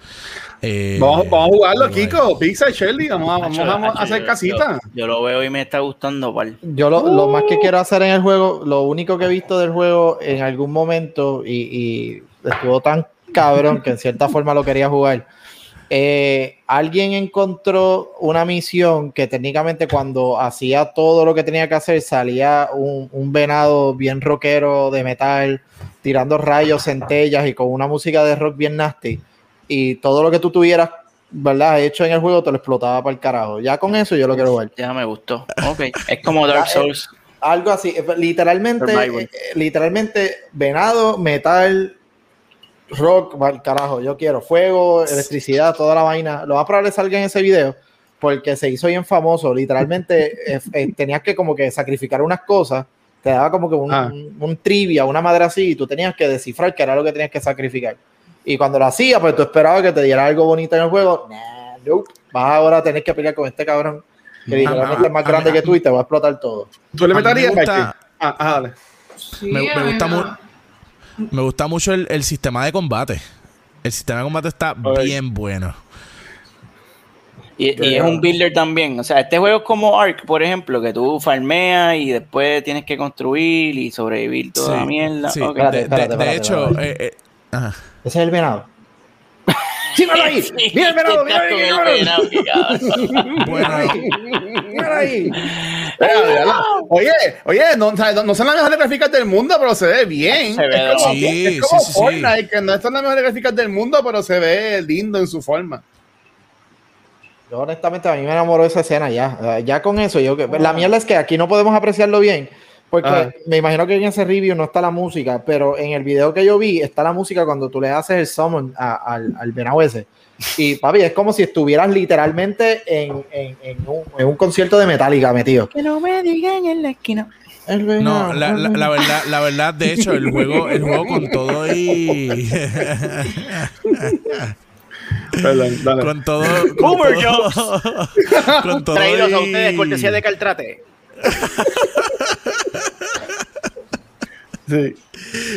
Eh,
Vamos, vamos a jugarlo, Kiko. Pizza y Shelly. Vamos a, vamos
Hacho,
a hacer casita.
Yo, yo lo veo y me está gustando, pal.
Yo lo, lo más que quiero hacer en el juego, lo único que he visto del juego en algún momento y, y estuvo tan cabrón que en cierta forma lo quería jugar. Eh, alguien encontró una misión que técnicamente cuando hacía todo lo que tenía que hacer salía un, un venado bien rockero de metal tirando rayos, centellas y con una música de rock bien nasty y todo lo que tú tuvieras ¿verdad? hecho en el juego te lo explotaba para el carajo. Ya con eso yo lo quiero jugar.
Ya me gustó. Ok. Es como Dark Souls.
Algo así, eh, literalmente, eh, literalmente, venado, metal, rock, va al carajo, yo quiero fuego, electricidad, toda la vaina. Lo más probable salga en ese video porque se hizo bien famoso. Literalmente eh, eh, tenías que como que sacrificar unas cosas, te daba como que un,
Ah.
un- un trivia, una madre así, y tú tenías que descifrar qué era lo que tenías que sacrificar. Y cuando lo hacía, pues tú esperabas que te diera algo bonito en el juego. Nah, nope. Vas ahora a tener que pelear con este cabrón que literalmente es más
a-
grande que tú y te va a explotar todo.
¿Tú le
me
meterías,
gusta-
Mikey? Ah, ah, dale.
Sí,
Me- me gusta
me-
mu- Me gusta mucho el, el sistema de combate. El sistema de combate está bien bueno.
Y, y es un builder también. O sea, este juego es como Ark, por ejemplo, que tú farmeas y después tienes que construir y sobrevivir toda la mierda.
sí.
Ok.
Espérate,
De, de- de
espérate,
hecho, eh, eh, ajá.
Ese es el venado. ¡Sí, míralo ahí! ¡Mira el venado! ¡Mira ahí!
Estás con
Oye, oye, no, o sea, no- son las mejores gráficas del mundo, pero se ve bien.
Se ve
es como,
Sí,
es como
sí, sí, sí.
Fortnite, que no son las mejores gráficas del mundo, pero se ve lindo en su forma.
Yo honestamente a mí me enamoró esa escena ya. Ah, Ya con eso, yo que la mierda es que aquí no podemos apreciarlo bien. Porque
Ajá.
me imagino que en ese review no está la música, pero en el video que yo vi está la música cuando tú le haces el summon a- al, al venado ese. Y papi, es como si estuvieras literalmente en, en- en un, en un concierto de Metallica metido.
Que no me digan en la esquina.
El
no, la, la- la verdad, la verdad, de hecho, el juego, el juego con todo y
Perdón, dale.
con todo, con
Boomer
todo, con todo
Traídos a ustedes, cortesía de Caltrate.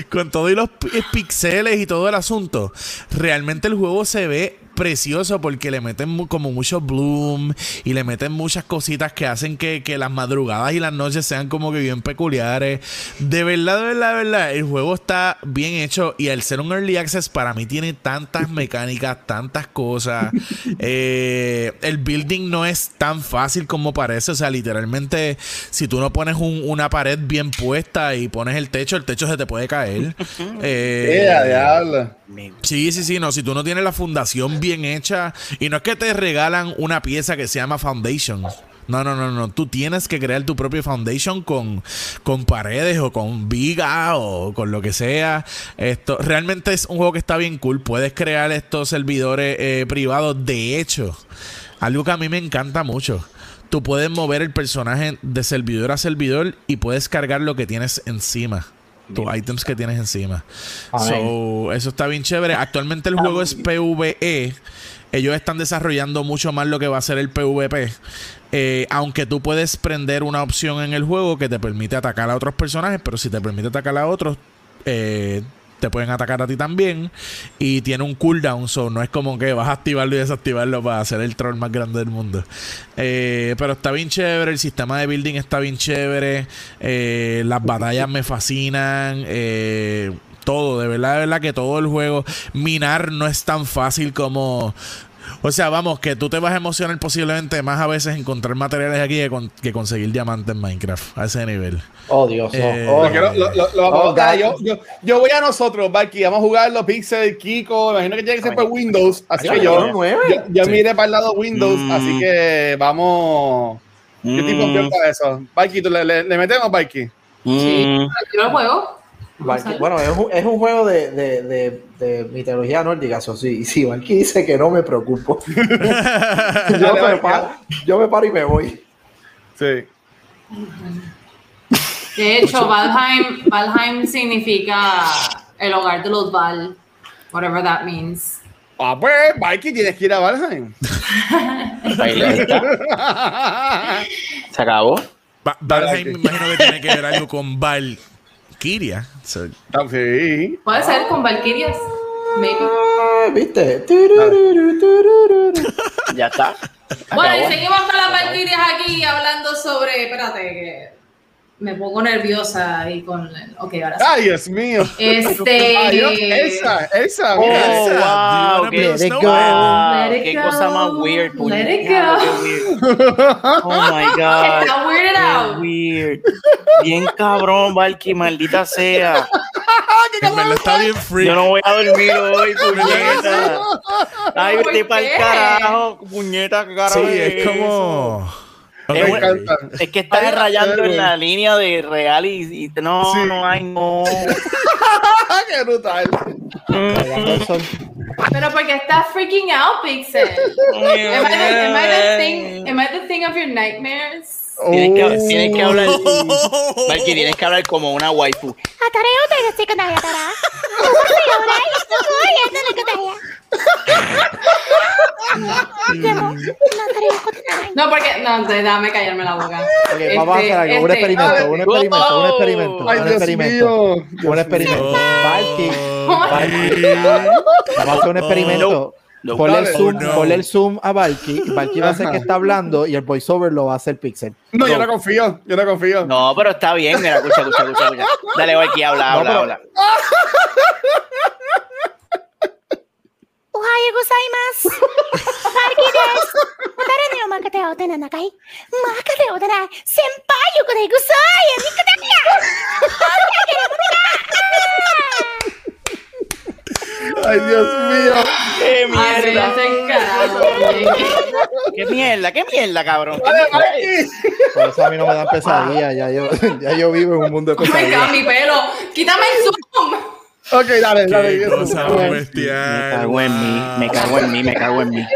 Con todo y los pi- pixeles y todo el asunto, realmente el juego se ve precioso porque le meten como mucho bloom y le meten muchas cositas que hacen que, que las madrugadas y las noches sean como que bien peculiares. De verdad, de verdad, de verdad, el juego está bien hecho y al ser un early access para mí tiene tantas mecánicas, tantas cosas. Eh, el building no es tan fácil como parece, o sea, literalmente si tú no pones un- una pared bien puesta y pones el techo, el techo se te puede caer. Eh,
Yeah.
Sí, sí, sí, no, si tú no tienes la fundación bien hecha y no es que te regalan una pieza que se llama foundation. No, no, no, no, tú tienes que crear tu propio foundation con, con paredes o con viga o con lo que sea. Esto realmente es un juego que está bien cool. Puedes crear estos servidores eh, privados. De hecho, algo que a mí me encanta mucho. tú puedes mover el personaje de servidor a servidor y puedes cargar lo que tienes encima. Tus items que tienes encima. So, eso está bien chévere. Actualmente el juego es PvE. Ellos están desarrollando mucho más lo que va a ser el PvP. Eh, aunque tú puedes prender una opción en el juego que te permite atacar a otros personajes, pero si te permite atacar a otros, eh, te pueden atacar a ti también. Y tiene un cooldown, so no es como que vas a activarlo y desactivarlo para hacer el troll más grande del mundo. Eh, pero está bien chévere, el sistema de building está bien chévere. eh, las batallas me fascinan. eh, todo, de verdad, de verdad que todo el juego. Minar no es tan fácil como. O sea, vamos, que tú te vas a emocionar posiblemente más a veces encontrar materiales aquí que, con- que conseguir diamantes en Minecraft a ese nivel.
Oh, Dios. oh,
Eh,
oh,
lo, lo- lo-
Oh,
yo, yo, yo voy a nosotros, Valky. Vamos a jugarlo, Pixel, Kiko. Imagino que tiene que ser por Windows. Así
Ay,
que yo, yo, yo
Sí.
miré para el lado Windows.
Mm.
Así que vamos. Yo estoy
Mm,
para eso. Valky, ¿tú le, le, le metemos, Valky?
mm.
Yo lo juego.
Valky- bueno, es un, es un juego de, de, de, de mitología nórdica, eso sí. Si Valky dice que no me preocupo. yo,
Dale,
me paro, yo me paro y me voy.
Sí.
De hecho, Valheim, Valheim significa el hogar de los Val. Whatever that means.
Ah, pues, Valky, tienes que ir a Valheim.
Ahí está. Se acabó.
Va- Valheim me imagino que tiene que ver algo con Valkyria. So,
sí.
Puede ser con Valkyrias.
Ah, ¿Viste?
Ya está.
Bueno, y
Acabó.
seguimos con las Valkyrias aquí hablando sobre. Espérate, que me pongo nerviosa y con. Ok, ahora sí.
Ay, Dios mío.
Este-
Ay, Dios, Elsa, Elsa,
Oh,
you
wow,
a
Let it?
Let it
qué
go.
cosa más weird.
Let it go.
Oh my god.
Está weirded out.
weird. Bien cabrón, Valky, maldita sea.
Está bien free.
Yo no voy a dormir hoy, puñeta. Ay,
¿Por
vete para el carajo, puñeta, carajo.
Sí, es como.
Es
encanta.
Es que estás
Ay,
rayando
ay,
en la línea de real y, y no,
Sí.
no hay, no.
Qué brutal.
Pero porque está freaking out, Pixel. Am I, the, am, I the thing, am I the thing of your nightmares?
Tienes que,
Oh.
tienes que hablar. Valky, tienes que hablar como una waifu.
No, porque. No, déjame callarme la boca.
Okay, vamos a hacer este, algo.
Este, un
experimento, un experimento, un experimento. un experimento. un experimento.
Un
Vamos a hacer un experimento.
Oh,
ponle, el zoom,
no.
el zoom, a Valky. Valky va a ser que está hablando y el voiceover lo va a hacer Pixel.
No, yo no confío. Yo no confío.
No, pero está bien. Mira, escucha, escucha, escucha. Dale, Valky, habla, habla, habla.
おはようございます。マルキです。誰におまかておてななかいまかておてな先輩よくでぐさいやみくだや
Ay, Dios mío.
¡Qué
Ay, me
mierda!
hace carajo.
¡Qué mierda, qué mierda, cabrón!
Dale, Valky.
Por eso a mí no me dan pesadillas. Ya yo, ya yo vivo en un mundo de
Oh my god,
pesadillas.
mi pelo. Quítame el zoom.
Ok, dale, dale.
Qué cosa más
Me cago en mí, me cago en mí, me cago en mí.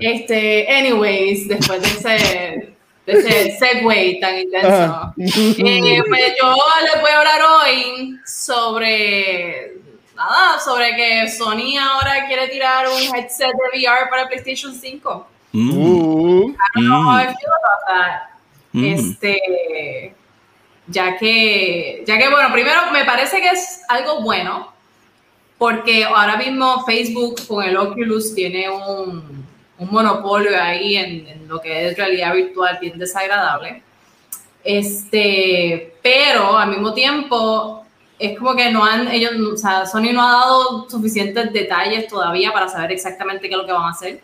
Este, anyways, después de ese, de ese segue tan intenso, eh, pues yo les voy a hablar hoy sobre nada, sobre que Sony ahora quiere tirar un headset de VR para PlayStation 5.
Mm,
uh,
I don't know how I feel about that.
mm.
Este, ya que, ya que, bueno, primero me parece que es algo bueno, porque ahora mismo Facebook con el Oculus tiene un, monopolio ahí en, lo que es realidad virtual bien desagradable. Este, pero al mismo tiempo es como que no han, ellos, Sony no ha dado suficientes detalles todavía para saber exactamente qué es lo que van a hacer.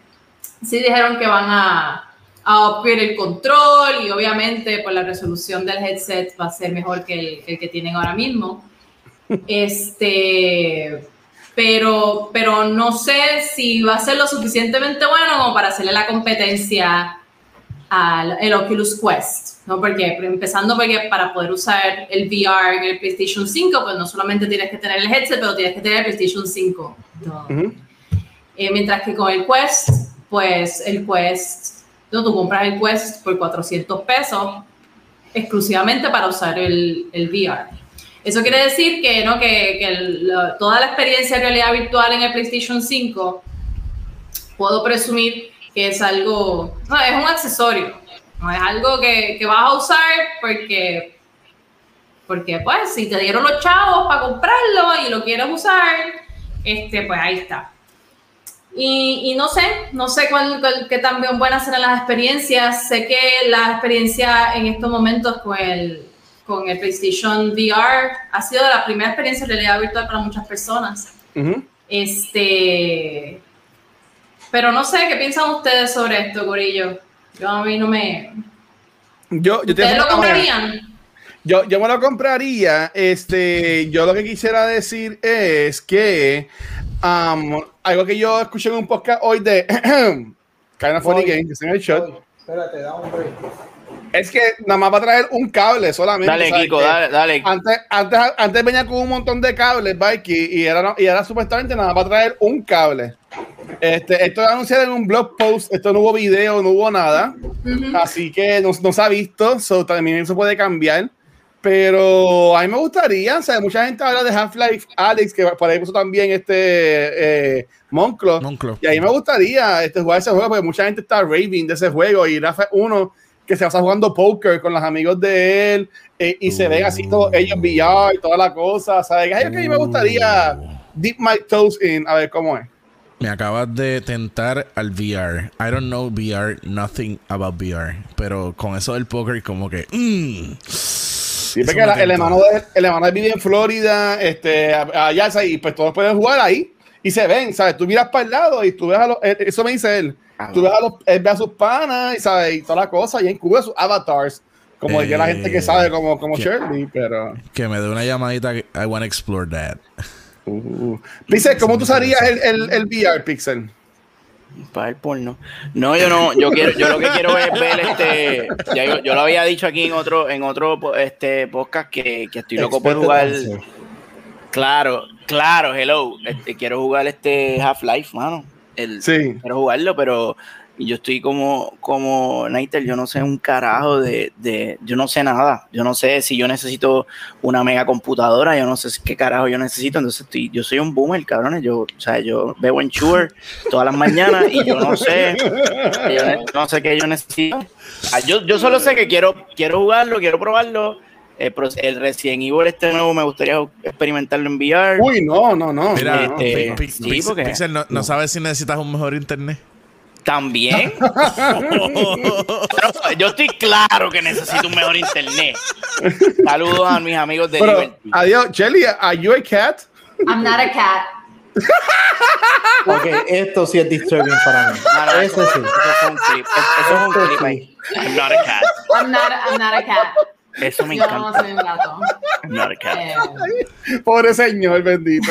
Sí dijeron que van a, a upgrade el control y obviamente pues la resolución del headset va a ser mejor que el que, el que tienen ahora mismo. Este, pero, pero no sé si va a ser lo suficientemente bueno como para hacerle la competencia al el Oculus Quest, ¿no? Porque empezando porque para poder usar el VR en el PlayStation 5, pues no solamente tienes que tener el headset, pero tienes que tener el PlayStation 5. ¿no?
ujú.
Eh, mientras que con el Quest, pues el Quest Entonces tú compras el Quest por 400 pesos exclusivamente para usar el, el VR. Eso quiere decir que, ¿no? que, que el- la- toda la experiencia de realidad virtual en el PlayStation 5 puedo presumir que es algo, no, es un accesorio, no es algo que, que vas a usar porque, porque pues si te dieron los chavos para comprarlo y lo quieres usar, este, pues ahí está. Y, y no sé, no sé cuál, cuál- qué tan bien buenas serán las experiencias. Sé que la experiencia en estos momentos con el, con el PlayStation VR ha sido la primera experiencia de realidad virtual para muchas personas. Este, pero no sé qué piensan ustedes sobre esto, Corillo. Yo a mí no me.
Yo, yo te
¿Ustedes lo comprarían?
Yo, yo me lo compraría. Este, yo lo que quisiera decir es que um, algo que yo escuché en un podcast hoy de Kind of Funny. Game, que está en el shot,
Espérate, da un break.
es que nada más va a traer un cable solamente.
Dale,
¿sabes?
Kiko, dale, dale.
Antes, antes, antes venía con un montón de cables, Mikey, y era, y era supuestamente nada más va a traer un cable. Este, esto es anunciado en un blog post, esto no hubo video, no hubo nada. Así que no, no se ha visto, so, también eso puede cambiar. Pero a mí me gustaría, o sea, mucha gente habla de Half-Life Alex, que por ahí puso también este eh, Monclo.
Monclo.
Y ahí me gustaría este, jugar ese juego, porque mucha gente está raving de ese juego. Y Rafa uno que se pasa jugando póker con los amigos de él, eh, y se ven así todos ellos VR y toda la cosa. ¿sabes? Algo que a mí me gustaría dip my toes in, a ver cómo es.
Me acabas de tentar al VR. I don't know VR, nothing about VR. Pero con eso del póker, como que. mm,
Sí, porque la- el hermano de el hermano de vive en Florida, este, allá, y pues todos pueden jugar ahí y se ven, ¿sabes? Tú miras para el lado y tú ves a los, eh, eso me dice él, tú ves a los, él ve a sus panas y, ¿sabes? Y toda la cosa, y encubre sus avatars, como diría la gente que sabe, como, como
¿qué?
Shirley, pero...
Que me dé una llamadita. I want to explore that.
Uh. Pixel, ¿cómo tú usarías el, el, el VR, Pixel?
Para el porno. No, yo no, yo quiero, yo lo que quiero es ver este. Ya yo, yo lo había dicho aquí en otro, en otro este podcast que, que estoy loco por jugar. Claro, claro, hello. Este, quiero jugar este Half-Life, mano. El,
Sí.
Quiero jugarlo, pero yo estoy como, como Nighter, yo no sé un carajo de, de, yo no sé nada. Yo no sé si yo necesito una mega computadora, yo no sé qué carajo yo necesito. Entonces estoy, yo soy un boomer, cabrones. Yo, o sea, yo veo en Shure todas las mañanas y yo no sé, yo no sé qué yo necesito. Ah, Yo, yo solo sé que quiero, quiero jugarlo, quiero probarlo. El, el Resident Evil este nuevo me gustaría experimentarlo en VR.
Uy, no, no, no.
Mira,
no, no.
este, sí,
Pixel,
porque-
Pixel, no, no sabes si necesitas un mejor internet.
También. Pero yo estoy claro que necesito un mejor internet. Saludos a mis amigos de
Pero,
Liberty.
adiós, Shelly, ¿are you a cat?
I'm not a cat.
Ok, esto sí es disturbing para mí.
No, no,
Eso
eso,
sí.
eso fue un clip. Eso es un clip ahí. I'm not a cat.
I'm not, I'm not a cat.
Eso me
Yo no
encanta.
soy un gato.
I'm not a cat.
Eh,
Pobre señor, bendito.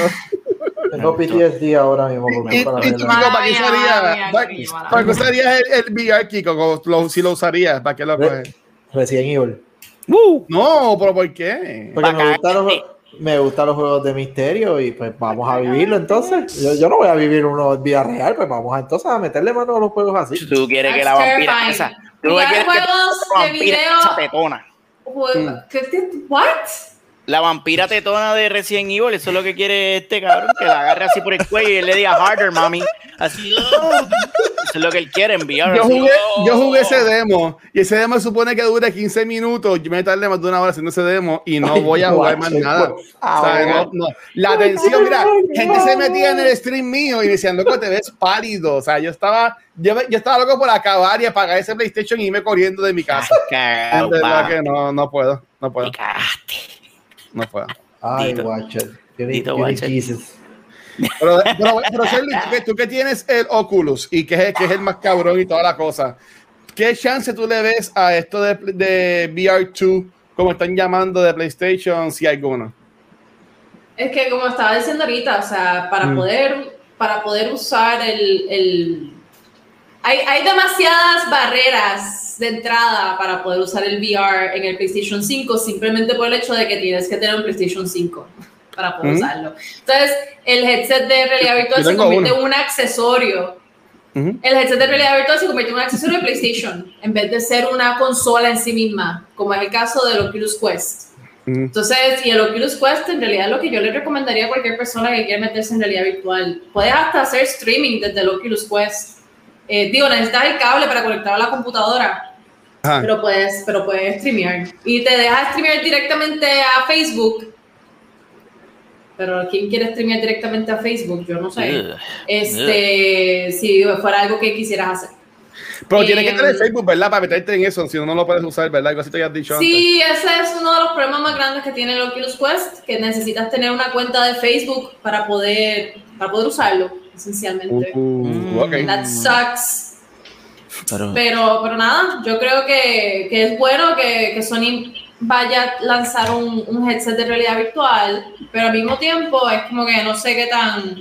Tengo PTSD ahora mismo por
Y,
mi para
y
verlo.
Kiko, ¿para qué usarías?
mala mía,
¿Para,
Kiko, mala
para qué
mía.
usarías el, el VR, Kiko? Lo- si lo usarías, ¿para qué lo coges?
Resident Evil.
Woo.
No, pero ¿por qué?
Porque me gustan, los, me gustan los juegos de misterio y pues vamos a vivirlo entonces. Yo, yo no voy a vivir uno en vida real, pues vamos a, entonces a meterle mano a los juegos así.
Tú quieres que
That's
la vampira
terrifying.
esa. Tú quieres que
juegos
la
de
vampira
video-
esa tetona.
jue- ¿qué- qué- What?
La vampira tetona de Resident Evil, eso es lo que quiere este cabrón, que la agarre así por el cuello y él le diga harder, mami. Así, oh. eso es lo que él quiere enviar.
Yo
así,
jugué,
oh.
yo jugué ese demo y ese demo supone que dura 15 minutos. Yo me tardé más de una hora haciendo ese demo y no
Ay,
voy a jugar más nada.
por
O sea, no,
favor.
no. La atención, mira, gente se metía en el stream mío y me decían, loco, te ves pálido. O sea, yo estaba, yo, yo estaba loco por acabar y apagar ese PlayStation y irme corriendo de mi casa.
Cagao,
De verdad
pa.
que no, no puedo, no puedo,
cagaste.
No puedo.
Ay. Jesus.
Pero, pero, pero Shirley, tú que, tú que tienes el Oculus y que es, que es el más cabrón y toda la cosa, ¿qué chance tú le ves a esto de, de VR2, como están llamando de PlayStation, si hay alguno?
Es que como estaba diciendo ahorita, o sea, para
Mm.
poder, para poder usar el, el- hay, hay demasiadas barreras de entrada para poder usar el VR en el PlayStation 5, simplemente por el hecho de que tienes que tener un PlayStation 5 para poder usarlo. Entonces, el headset de realidad virtual se convierte
uno.
en un accesorio el headset de realidad virtual se convierte en un accesorio de PlayStation en vez de ser una consola en sí misma, como es el caso del Oculus Quest. Entonces, y el Oculus Quest en realidad es lo que yo le recomendaría a cualquier persona que quiera meterse en realidad virtual. Puedes hasta hacer streaming desde el Oculus Quest. Eh, digo, necesitas el cable para conectar a la computadora,
Ajá.
pero puedes, pero puedes streamear. Y te deja streamear directamente a Facebook. Pero ¿quién quiere streamear directamente a Facebook? Yo no sé. Este, si fuera algo que quisieras hacer.
Pero tienes que tener Facebook, ¿verdad? Para meterte en eso, si no, no lo puedes usar, ¿verdad? Algo así te habías dicho antes.
Sí, ese es uno de los problemas más grandes que tiene el Oculus Quest, que necesitas tener una cuenta de Facebook para poder, para poder usarlo, esencialmente.
Uh.
That sucks.
Pero,
Pero, pero nada, yo creo que, que es bueno que, que Sony vaya a lanzar un, un headset de realidad virtual, pero al mismo tiempo es como que no sé qué tan...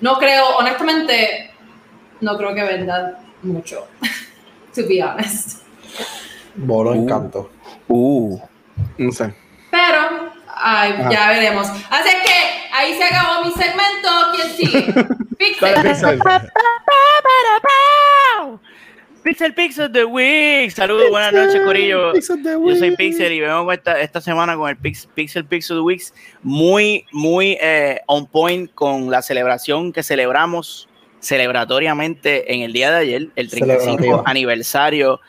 No creo, honestamente, no creo que venda mucho, to be honest.
Bolo
Uh.
encanto.
uh,
No sé.
Pero, ay, ya veremos. Así es que ahí se acabó mi segmento. ¿Quién sigue?
Dale,
Pixel.
Pixel.
Pixel Pixel de Wix. Saludos, buenas noches, Corillo.
Pixel
Yo soy. Pixel y vengo esta, esta semana con el Pix- Pixel Pixel Wix muy, muy eh, on point con la celebración que celebramos celebratoriamente en el día de ayer, el 35
Celebrativo.
aniversario.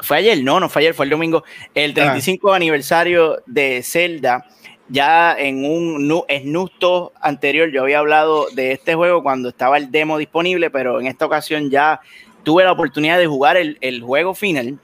Fue ayer, no, no fue ayer, fue el domingo. El 35 aniversario de Zelda. Ya en un nu- esnusto anterior yo había hablado de este juego cuando estaba el demo disponible, pero en esta ocasión ya tuve la oportunidad de jugar el, el juego final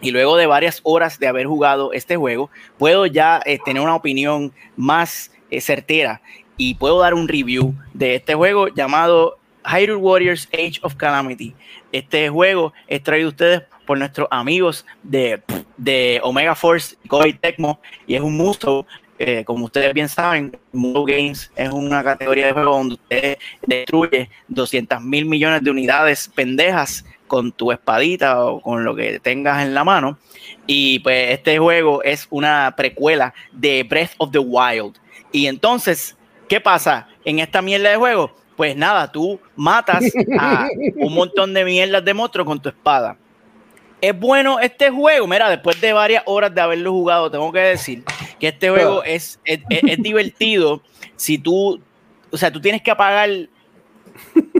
y luego de varias horas de haber jugado este juego, puedo ya eh, tener una opinión más eh, certera y puedo dar un review de este juego llamado Hyrule Warriors Age of Calamity. Este juego es traído a ustedes por nuestros amigos de, de Omega Force y Tecmo y es un muso. Eh, como ustedes bien saben, Muso Games es una categoría de juego donde usted destruye 200 mil millones de unidades pendejas con tu espadita o con lo que tengas en la mano. Y pues este juego es una precuela de Breath of the Wild. Y entonces, ¿qué pasa en esta mierda de juego? Pues nada, tú matas a un montón de mierdas de monstruos con tu espada. Es bueno este juego, mira, después de varias horas de haberlo jugado, tengo que decir que este juego es, es, es- es divertido si tú, o sea, tú tienes que apagar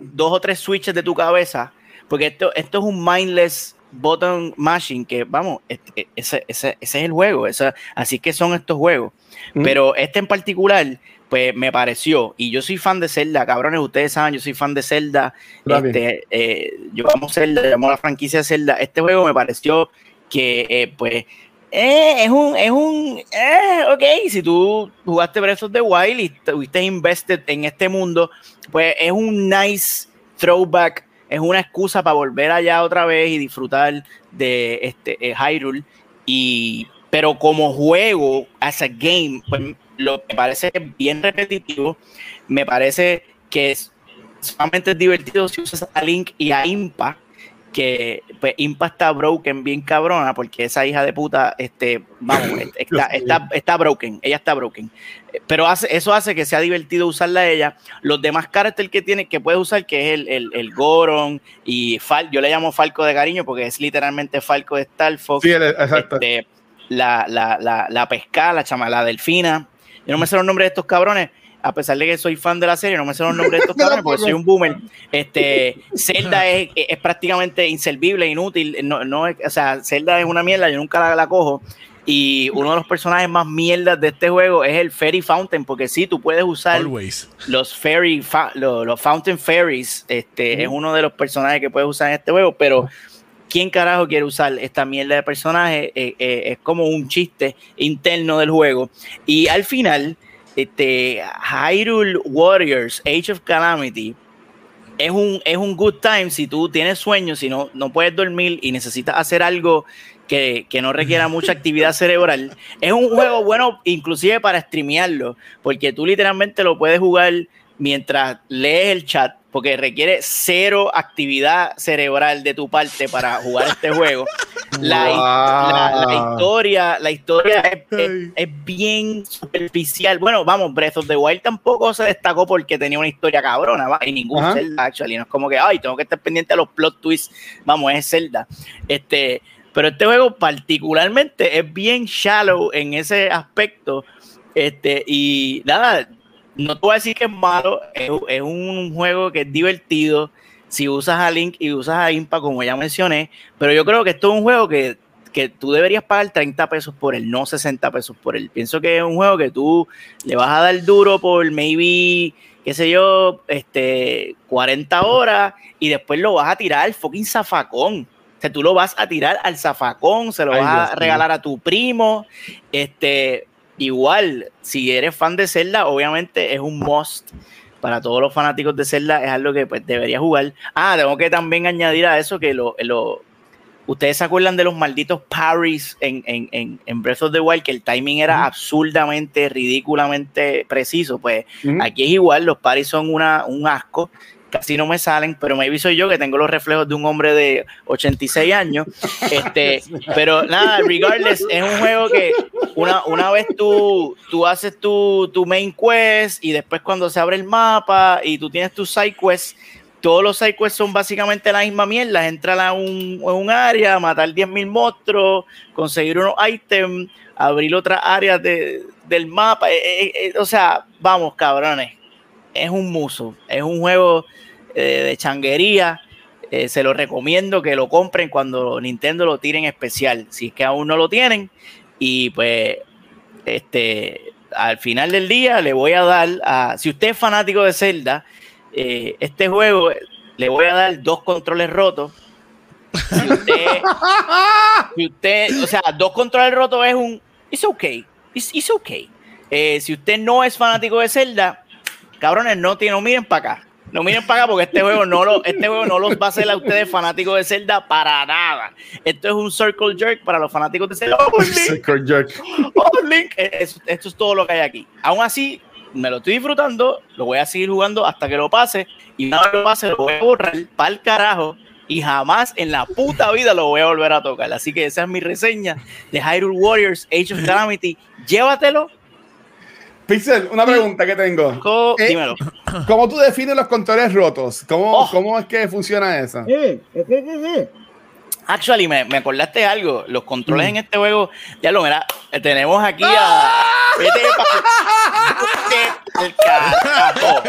dos o tres switches de tu cabeza, porque esto, esto es un mindless button mashing, que vamos, este- ese, ese- ese es el juego, esa- así que son estos juegos.
Mm.
Pero este en particular, pues me pareció, y yo soy fan de Zelda, cabrones, ustedes saben, yo soy fan de Zelda, este, eh, yo amo Zelda, yo amo la franquicia de Zelda, este juego me pareció que, eh, pues, eh, es un, es un, eh, ok, si tú jugaste Breath of the Wild y estuviste invested en este mundo, pues es un nice throwback, es una excusa para volver allá otra vez y disfrutar de este eh, Hyrule. Y, pero como juego, as a game, pues lo que parece bien repetitivo, me parece que es solamente divertido si usas a Link y a Impa, que pues Impa está broken bien cabrona, porque esa hija de puta, este, vamos, está, está, está broken, ella está broken. Pero hace, eso hace que sea divertido usarla a ella. Los demás caracteres que tiene, que puedes usar, que es el, el, el Goron y Fal, yo le llamo Falco de cariño porque es literalmente Falco de Star Fox.
Sí, el- exacto.
Este, la, la, la, la pesca, la chama, la delfina. Yo no me sé los nombres de estos cabrones, a pesar de que soy fan de la serie, no me sé los nombres de estos cabrones porque soy un boomer. Este, Zelda es, es prácticamente inservible, inútil. No, no es, o sea, Zelda es una mierda, yo nunca la, la cojo. Y uno de los personajes más mierdas de este juego es el Fairy Fountain, porque sí, tú puedes usar
Always.
los fairy fa- lo- los, fountain fairies este es uno de los personajes que puedes usar en este juego pero quién carajo quiere usar esta mierda de personaje Eh, eh, es como un chiste interno del juego y al final este Hyrule Warriors Age of Calamity es un, es un good time si tú tienes sueño, si no, no puedes dormir y necesitas hacer algo que, que no requiera mucha actividad cerebral. Es un juego bueno inclusive para streamearlo, porque tú literalmente lo puedes jugar mientras lees el chat, porque requiere cero actividad cerebral de tu parte para jugar este juego. La, la- la historia, la historia es, es- es bien superficial. Bueno, vamos, Breath of the Wild tampoco se destacó porque tenía una historia cabrona, ¿va? y ningún
Ajá.
Zelda, actually. No es como que, ay, tengo que estar pendiente a los plot twists. Vamos, es Zelda. Este, pero este juego particularmente es bien shallow en ese aspecto. Este, y nada, no te voy a decir que es malo, es, es un juego que es divertido si usas a Link y usas a Impa, como ya mencioné, pero yo creo que esto es un juego que, que tú deberías pagar 30 pesos por él, no 60 pesos por él. Pienso que es un juego que tú le vas a dar duro por maybe, qué sé yo, este, 40 horas y después lo vas a tirar al fucking zafacón. O sea, tú lo vas a tirar al zafacón, se lo
Ay,
vas
Dios
a regalar a tu primo. Este, igual, si eres fan de Zelda, obviamente es un must para todos los fanáticos de Zelda, es algo que pues debería jugar. Ah, tengo que también añadir a eso que lo, lo- ustedes se acuerdan de los malditos parries en, en, en, en Breath of the Wild, que el timing era absurdamente, ridículamente preciso. Pues aquí es igual, los parries son una, un asco. Casi no me salen, pero maybe soy yo que tengo los reflejos de un hombre de 86 años. Este, pero nada, regardless, es un juego que una, una vez tú, tú haces tu, tu main quest y después cuando se abre el mapa y tú tienes tus side quests, todos los side quests son básicamente la misma mierda, entrar a un, a un área, matar 10.000 monstruos, conseguir unos ítems, abrir otras áreas de- del mapa, eh, eh, eh, o sea, vamos cabrones, es un muso, es un juego de changuería, eh, se lo recomiendo que lo compren cuando Nintendo lo tire especial, si es que aún no lo tienen, y pues este al final del día le voy a dar a si usted es fanático de Zelda eh, este juego eh, le voy a dar dos controles rotos. Si usted, o sea dos controles rotos es un it's okay it's, it's okay. Eh, si usted no es fanático de Zelda cabrones no, tienen- no miren para acá no miren para acá porque este juego no lo, este juego no los va a hacer a ustedes fanáticos de Zelda para nada. Esto es un circle jerk para los fanáticos de Zelda. ¡Oh, Link!
Circle jerk.
¡Oh, Link! Eh, es- esto es todo lo que hay aquí. Aún así, me lo estoy disfrutando, lo voy a seguir jugando hasta que lo pase. Y una vez lo pase, lo voy a borrar para el carajo. Y jamás en la puta vida lo voy a volver a tocar. Así que esa es mi reseña de Hyrule Warriors Age of Calamity. Llévatelo.
Pixel, una pregunta que tengo.
co-
Eh,
dímelo.
¿Cómo tú defines los controles rotos? ¿Cómo,
Oh.
¿cómo es que funciona eso?
Actually, me, me acordaste de algo. Los
Mm.
controles en este juego, ya lo mira, eh, tenemos aquí a. Vete pa'l- vete al carajo.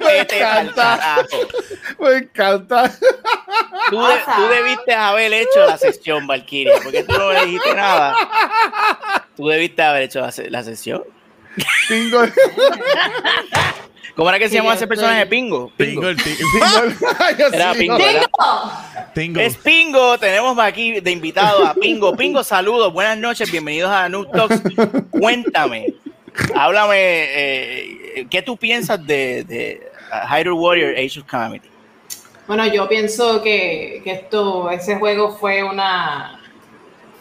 Vete carajo.
Me encanta.
Tú, de- tú debiste haber hecho la sesión, Valkyria, porque tú no le dijiste nada. Tú debiste haber hecho la, la sesión.
Pingo.
¿Cómo era que se llamaba ese personaje? Pingo.
El
Era Pingo. ¿verdad?
¡Bingo!
Tingo.
Es Pingo, tenemos aquí de invitado a Pingo. Pingo, saludos, buenas noches, bienvenidos a Noob Talks. Cuéntame, háblame, eh, ¿qué tú piensas de, de Hyrule Warrior Age of Calamity?
Bueno, yo pienso que, que esto, ese juego fue una,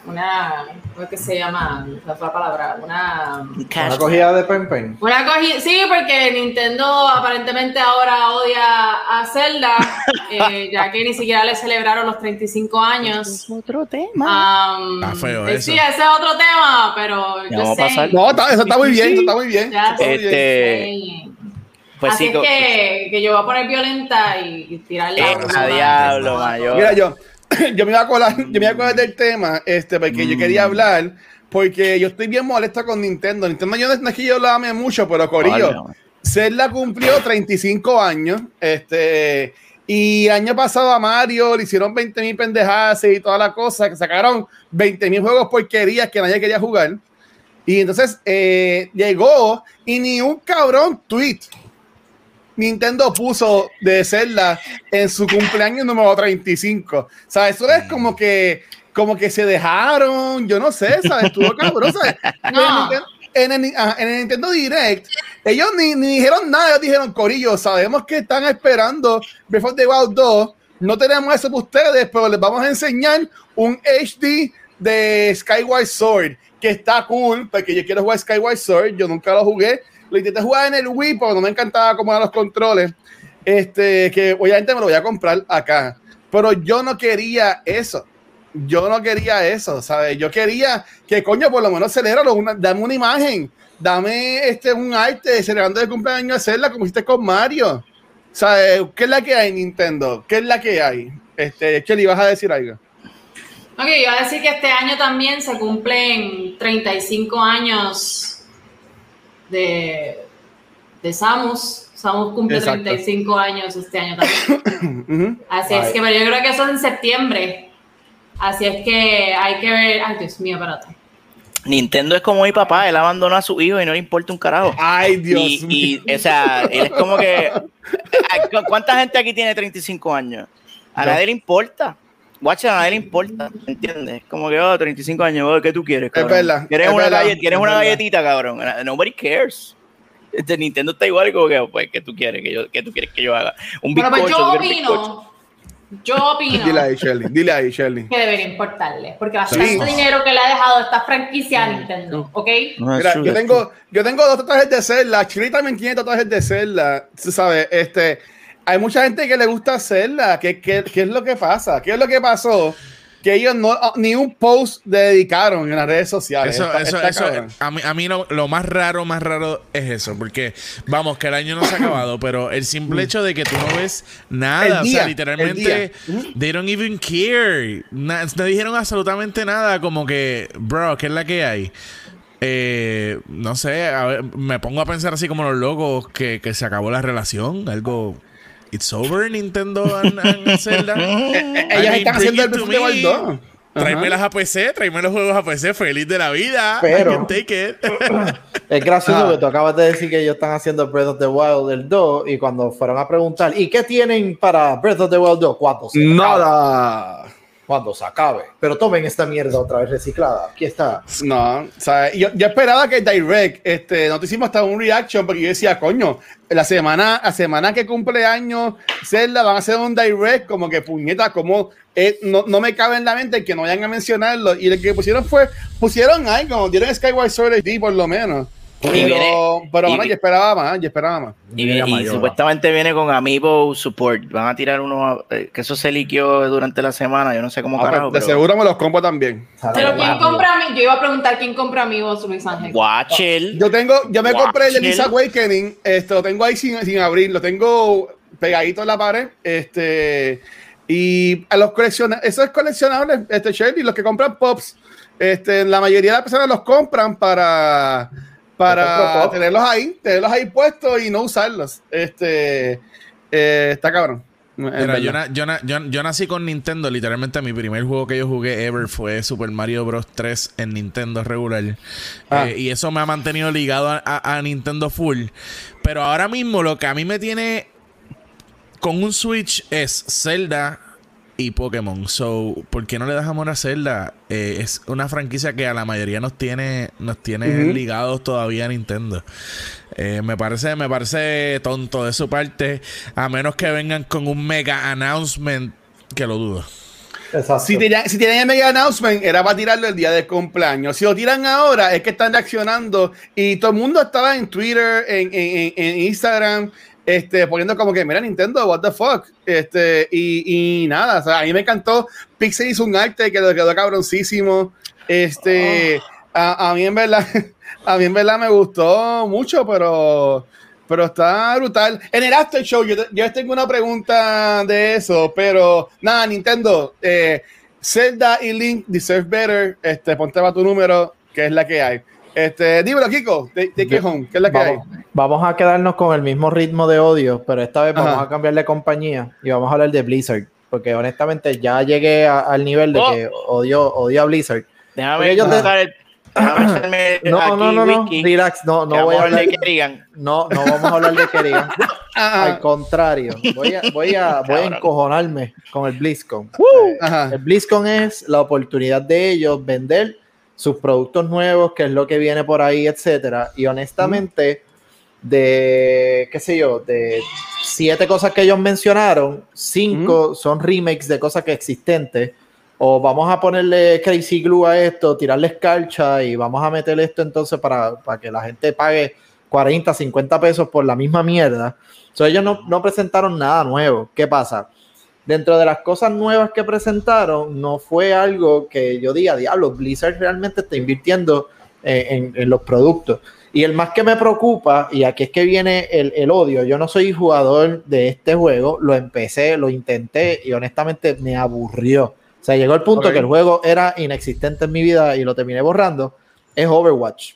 una, ¿cómo es que se llama? La otra palabra, una,
Una cogida de pen pen.
una cogida, sí, porque Nintendo aparentemente ahora odia a Zelda, eh, ya que ni siquiera le celebraron los 35 años.
Otro tema.
Am,
Está feo
eh,
eso.
Sí, ese es otro tema, pero
Ya
yo sé.
pasar.
No, está- eso está muy bien, eso está muy bien.
Ya
está muy bien.
Este, pues
Así
sí,
que, que yo voy a poner violenta y, y tirarle
Eh,
a
diablo, mayor.
Mira, yo, yo me iba a colar, yo me iba a colar del tema, este, porque yo
Mm.
quería hablar, porque yo estoy bien molesta con Nintendo. Nintendo yo no es que yo lo ame mucho, pero Corillo,
Vale.
Zelda cumplió 35 años, este, y año pasado a Mario le hicieron 20 mil pendejadas y toda la cosa, que sacaron 20 mil juegos porquerías que nadie quería jugar. Y entonces eh, llegó y ni un cabrón tweet Nintendo puso de Zelda en su cumpleaños número 35. ¿Sabes? Eso es como que, como que se dejaron, yo no sé, ¿sabes? Estuvo cabrón, ¿sabes?
No.
En el, ajá, en el Nintendo Direct, ellos ni, ni dijeron nada, ellos dijeron, Corillo, sabemos que están esperando of the Wild 2, no tenemos eso para ustedes, pero les vamos a enseñar un HD de Skyward Sword, que está cool, porque yo quiero jugar Skyward Sword, yo nunca lo jugué, lo intenté jugar en el Wii, pero no me encantaba cómo eran los controles. este, que obviamente me lo voy a comprar acá. Pero yo no quería eso. Yo no quería eso, ¿sabes? Yo quería que, coño, por lo menos celébralo, una, dame una imagen, dame este, un arte celebrando el cumpleaños de Zelda como hiciste con Mario. ¿Sabes? ¿Qué es la que hay, Nintendo? ¿Qué es la que hay? Este, Cheli, ¿vas a decir algo?
Ok, iba a decir que este año también se cumplen 35 años de, de Samus. Samus cumple
Exacto.
35 años este año también. Así es que, pero yo creo que eso es en septiembre. Así es que hay que ver. Ay, Dios mío, espérate.
Nintendo es como mi papá, él abandonó a su hijo y no le importa un carajo.
Ay, Dios
y,
mío.
y, o sea, él es como que. ¿cu- ¿Cuánta gente aquí tiene 35 años? A
No.
nadie le importa. Guacha, a nadie le importa, ¿entiendes? Como que, oh, 35 años, oh, ¿qué tú quieres? cabrón?
verdad,
¿Quieres
es
una,
verdad,
galle- ¿quieres
es
una
verdad.
galletita, cabrón? Nobody cares. Este, Nintendo está igual como que, pues, ¿qué tú quieres que yo, qué tú quieres que yo haga? Un
pues
bizcocho,
yo
¿tú quieres bizcocho?
opino. Yo opino.
Dile ahí, Shirley. Dile ahí, Shirley.
que debería importarle, porque bastante
Sí.
dinero que le ha dejado esta franquicia a Nintendo, ¿ok?
No,
Mira, yo tengo, yo tengo dos tatuajes de Zelda. Chili también tiene tatuajes de Zelda. Tú sabes, este, hay mucha gente que le gusta Zelda. ¿Qué, qué, qué es lo que pasa? ¿Qué es lo que pasó? Que ellos no, ah, ni un post dedicaron en las redes sociales.
Eso, eso, eso, a mí, a mí lo, lo más raro, más raro es eso, porque vamos, que el año no se ha acabado, pero el simple hecho de que tú no ves nada, o sea, literalmente, they don't even care, Na- no dijeron absolutamente nada, como que, bro, ¿qué es la que hay? Eh, no sé, a ver, me pongo a pensar así como los locos que, que se acabó la relación, algo. It's over, Nintendo and, and Zelda. I
Ellas
mean,
están haciendo el. Wild 2. Ajá.
Tráemelas a PC, tráeme los juegos a PC, feliz de la vida.
Pero-
I can take it.
Es gracioso
Ah.
que tú acabas de decir que ellos están haciendo Breath of the Wild del 2 y cuando fueron a preguntar, ¿y qué tienen para Breath of the Wild 2? Cuando se acabe.
Nada.
Cuando se acabe. Pero tomen esta mierda otra vez reciclada. Aquí está.
No, o sea, yo, esperaba que Direct, este, no te hicimos hasta un reaction porque yo decía, coño, la semana, la semana que cumple años Zelda van a hacer un Direct como que puñeta, como eh, no, no me cabe en la mente que no vayan a mencionarlo y lo que pusieron fue, pusieron algo, dieron Skyward Sword HD por lo menos. Pero,
viene-
pero
y
bueno, yo esperaba más, yo esperaba más.
Y, viene- y
Mayor.
supuestamente viene con Amiibo Support. Van a tirar uno, eh, que eso se liqueó durante la semana. Yo no sé cómo
Ah,
carajo.
pues, de
pero-
seguro me los compro también.
Pero ¿quién compra a mí? Yo iba a preguntar quién compra amigos, Luis Ángel.
Watchel.
Yo tengo, yo me
Watch
compré el de. Link's Awakening, este, lo tengo ahí sin, sin abrir, lo tengo pegadito en la pared, este, y a los coleccionables, eso es coleccionable, este, Shelby, los que compran Pops, este, la mayoría de las personas los compran para, para tenerlos ahí, tenerlos ahí puestos y no usarlos, este, eh, está cabrón.
Mira, yo, na- yo na- yo- yo nací con Nintendo. Literalmente, mi primer juego que yo jugué ever fue Super Mario Bros. 3 en Nintendo regular.
Ah.
Eh, y eso me ha mantenido ligado a, a- a Nintendo full. Pero ahora mismo, lo que a mí me tiene con un Switch es Zelda y Pokémon. So, ¿por qué no le das amor a Zelda? Eh, es una franquicia que a la mayoría nos tiene, nos tiene ligados todavía a Nintendo. Eh, me parece, me parece tonto de su parte, a menos que vengan con un mega announcement, que lo dudo.
Exacto.
Si tienen, si tienen el mega announcement, era para tirarlo el día del cumpleaños. Si lo tiran ahora, es que están reaccionando. Y todo el mundo estaba en Twitter, en- en- en Instagram, este, poniendo como que, mira, Nintendo, what the fuck. Este, y, y nada, o sea, a mí me encantó. Pixel hizo un arte que le quedó cabroncísimo. Este, a, a mí en verdad, a mí en verdad me gustó mucho, pero. Pero está brutal. En el After Show, yo, yo tengo una pregunta de eso, pero nada, Nintendo, eh, Zelda y Link deserve better. Este, ponte para tu número, que es la que hay. Este, dímelo, Kiko, de, de qué home, ¿qué es la que
Vamos, vamos a quedarnos con el mismo ritmo de odio, pero esta vez vamos
Ajá.
a cambiar de compañía y vamos a hablar de Blizzard. Porque honestamente ya llegué a- al nivel de
Oh.
que odio, odio a Blizzard.
Déjame buscar el.
No,
aquí
no, no, no,
wiki,
relax, no, no voy a
vamos
hablar,
de Kerrigan.
no, no vamos a hablar de Kerrigan.
hay? Ajá,
Al contrario, voy a, voy a, voy a encojonarme con el BlizzCon.
ajá.
El BlizzCon es la oportunidad de ellos vender sus productos nuevos, que es lo que viene por ahí, etcétera. Y honestamente, de qué sé yo, de siete cosas que ellos mencionaron, cinco son remakes de cosas que existentes. O vamos a ponerle crazy glue a esto, tirarle escarcha y vamos a meter esto entonces para, para que la gente pague 40, 50 pesos por la misma mierda. So, ellos no, no presentaron nada nuevo. ¿Qué pasa? Dentro de las cosas nuevas que presentaron, no fue algo que yo diga, diablo, Blizzard realmente está invirtiendo eh, en, en los productos. Y el más que me preocupa, y aquí es que viene el, el, odio, yo no soy jugador de este juego, lo empecé, lo intenté y honestamente me aburrió. O sea, llegó el punto que el juego era inexistente en mi vida y lo terminé borrando. Es Overwatch.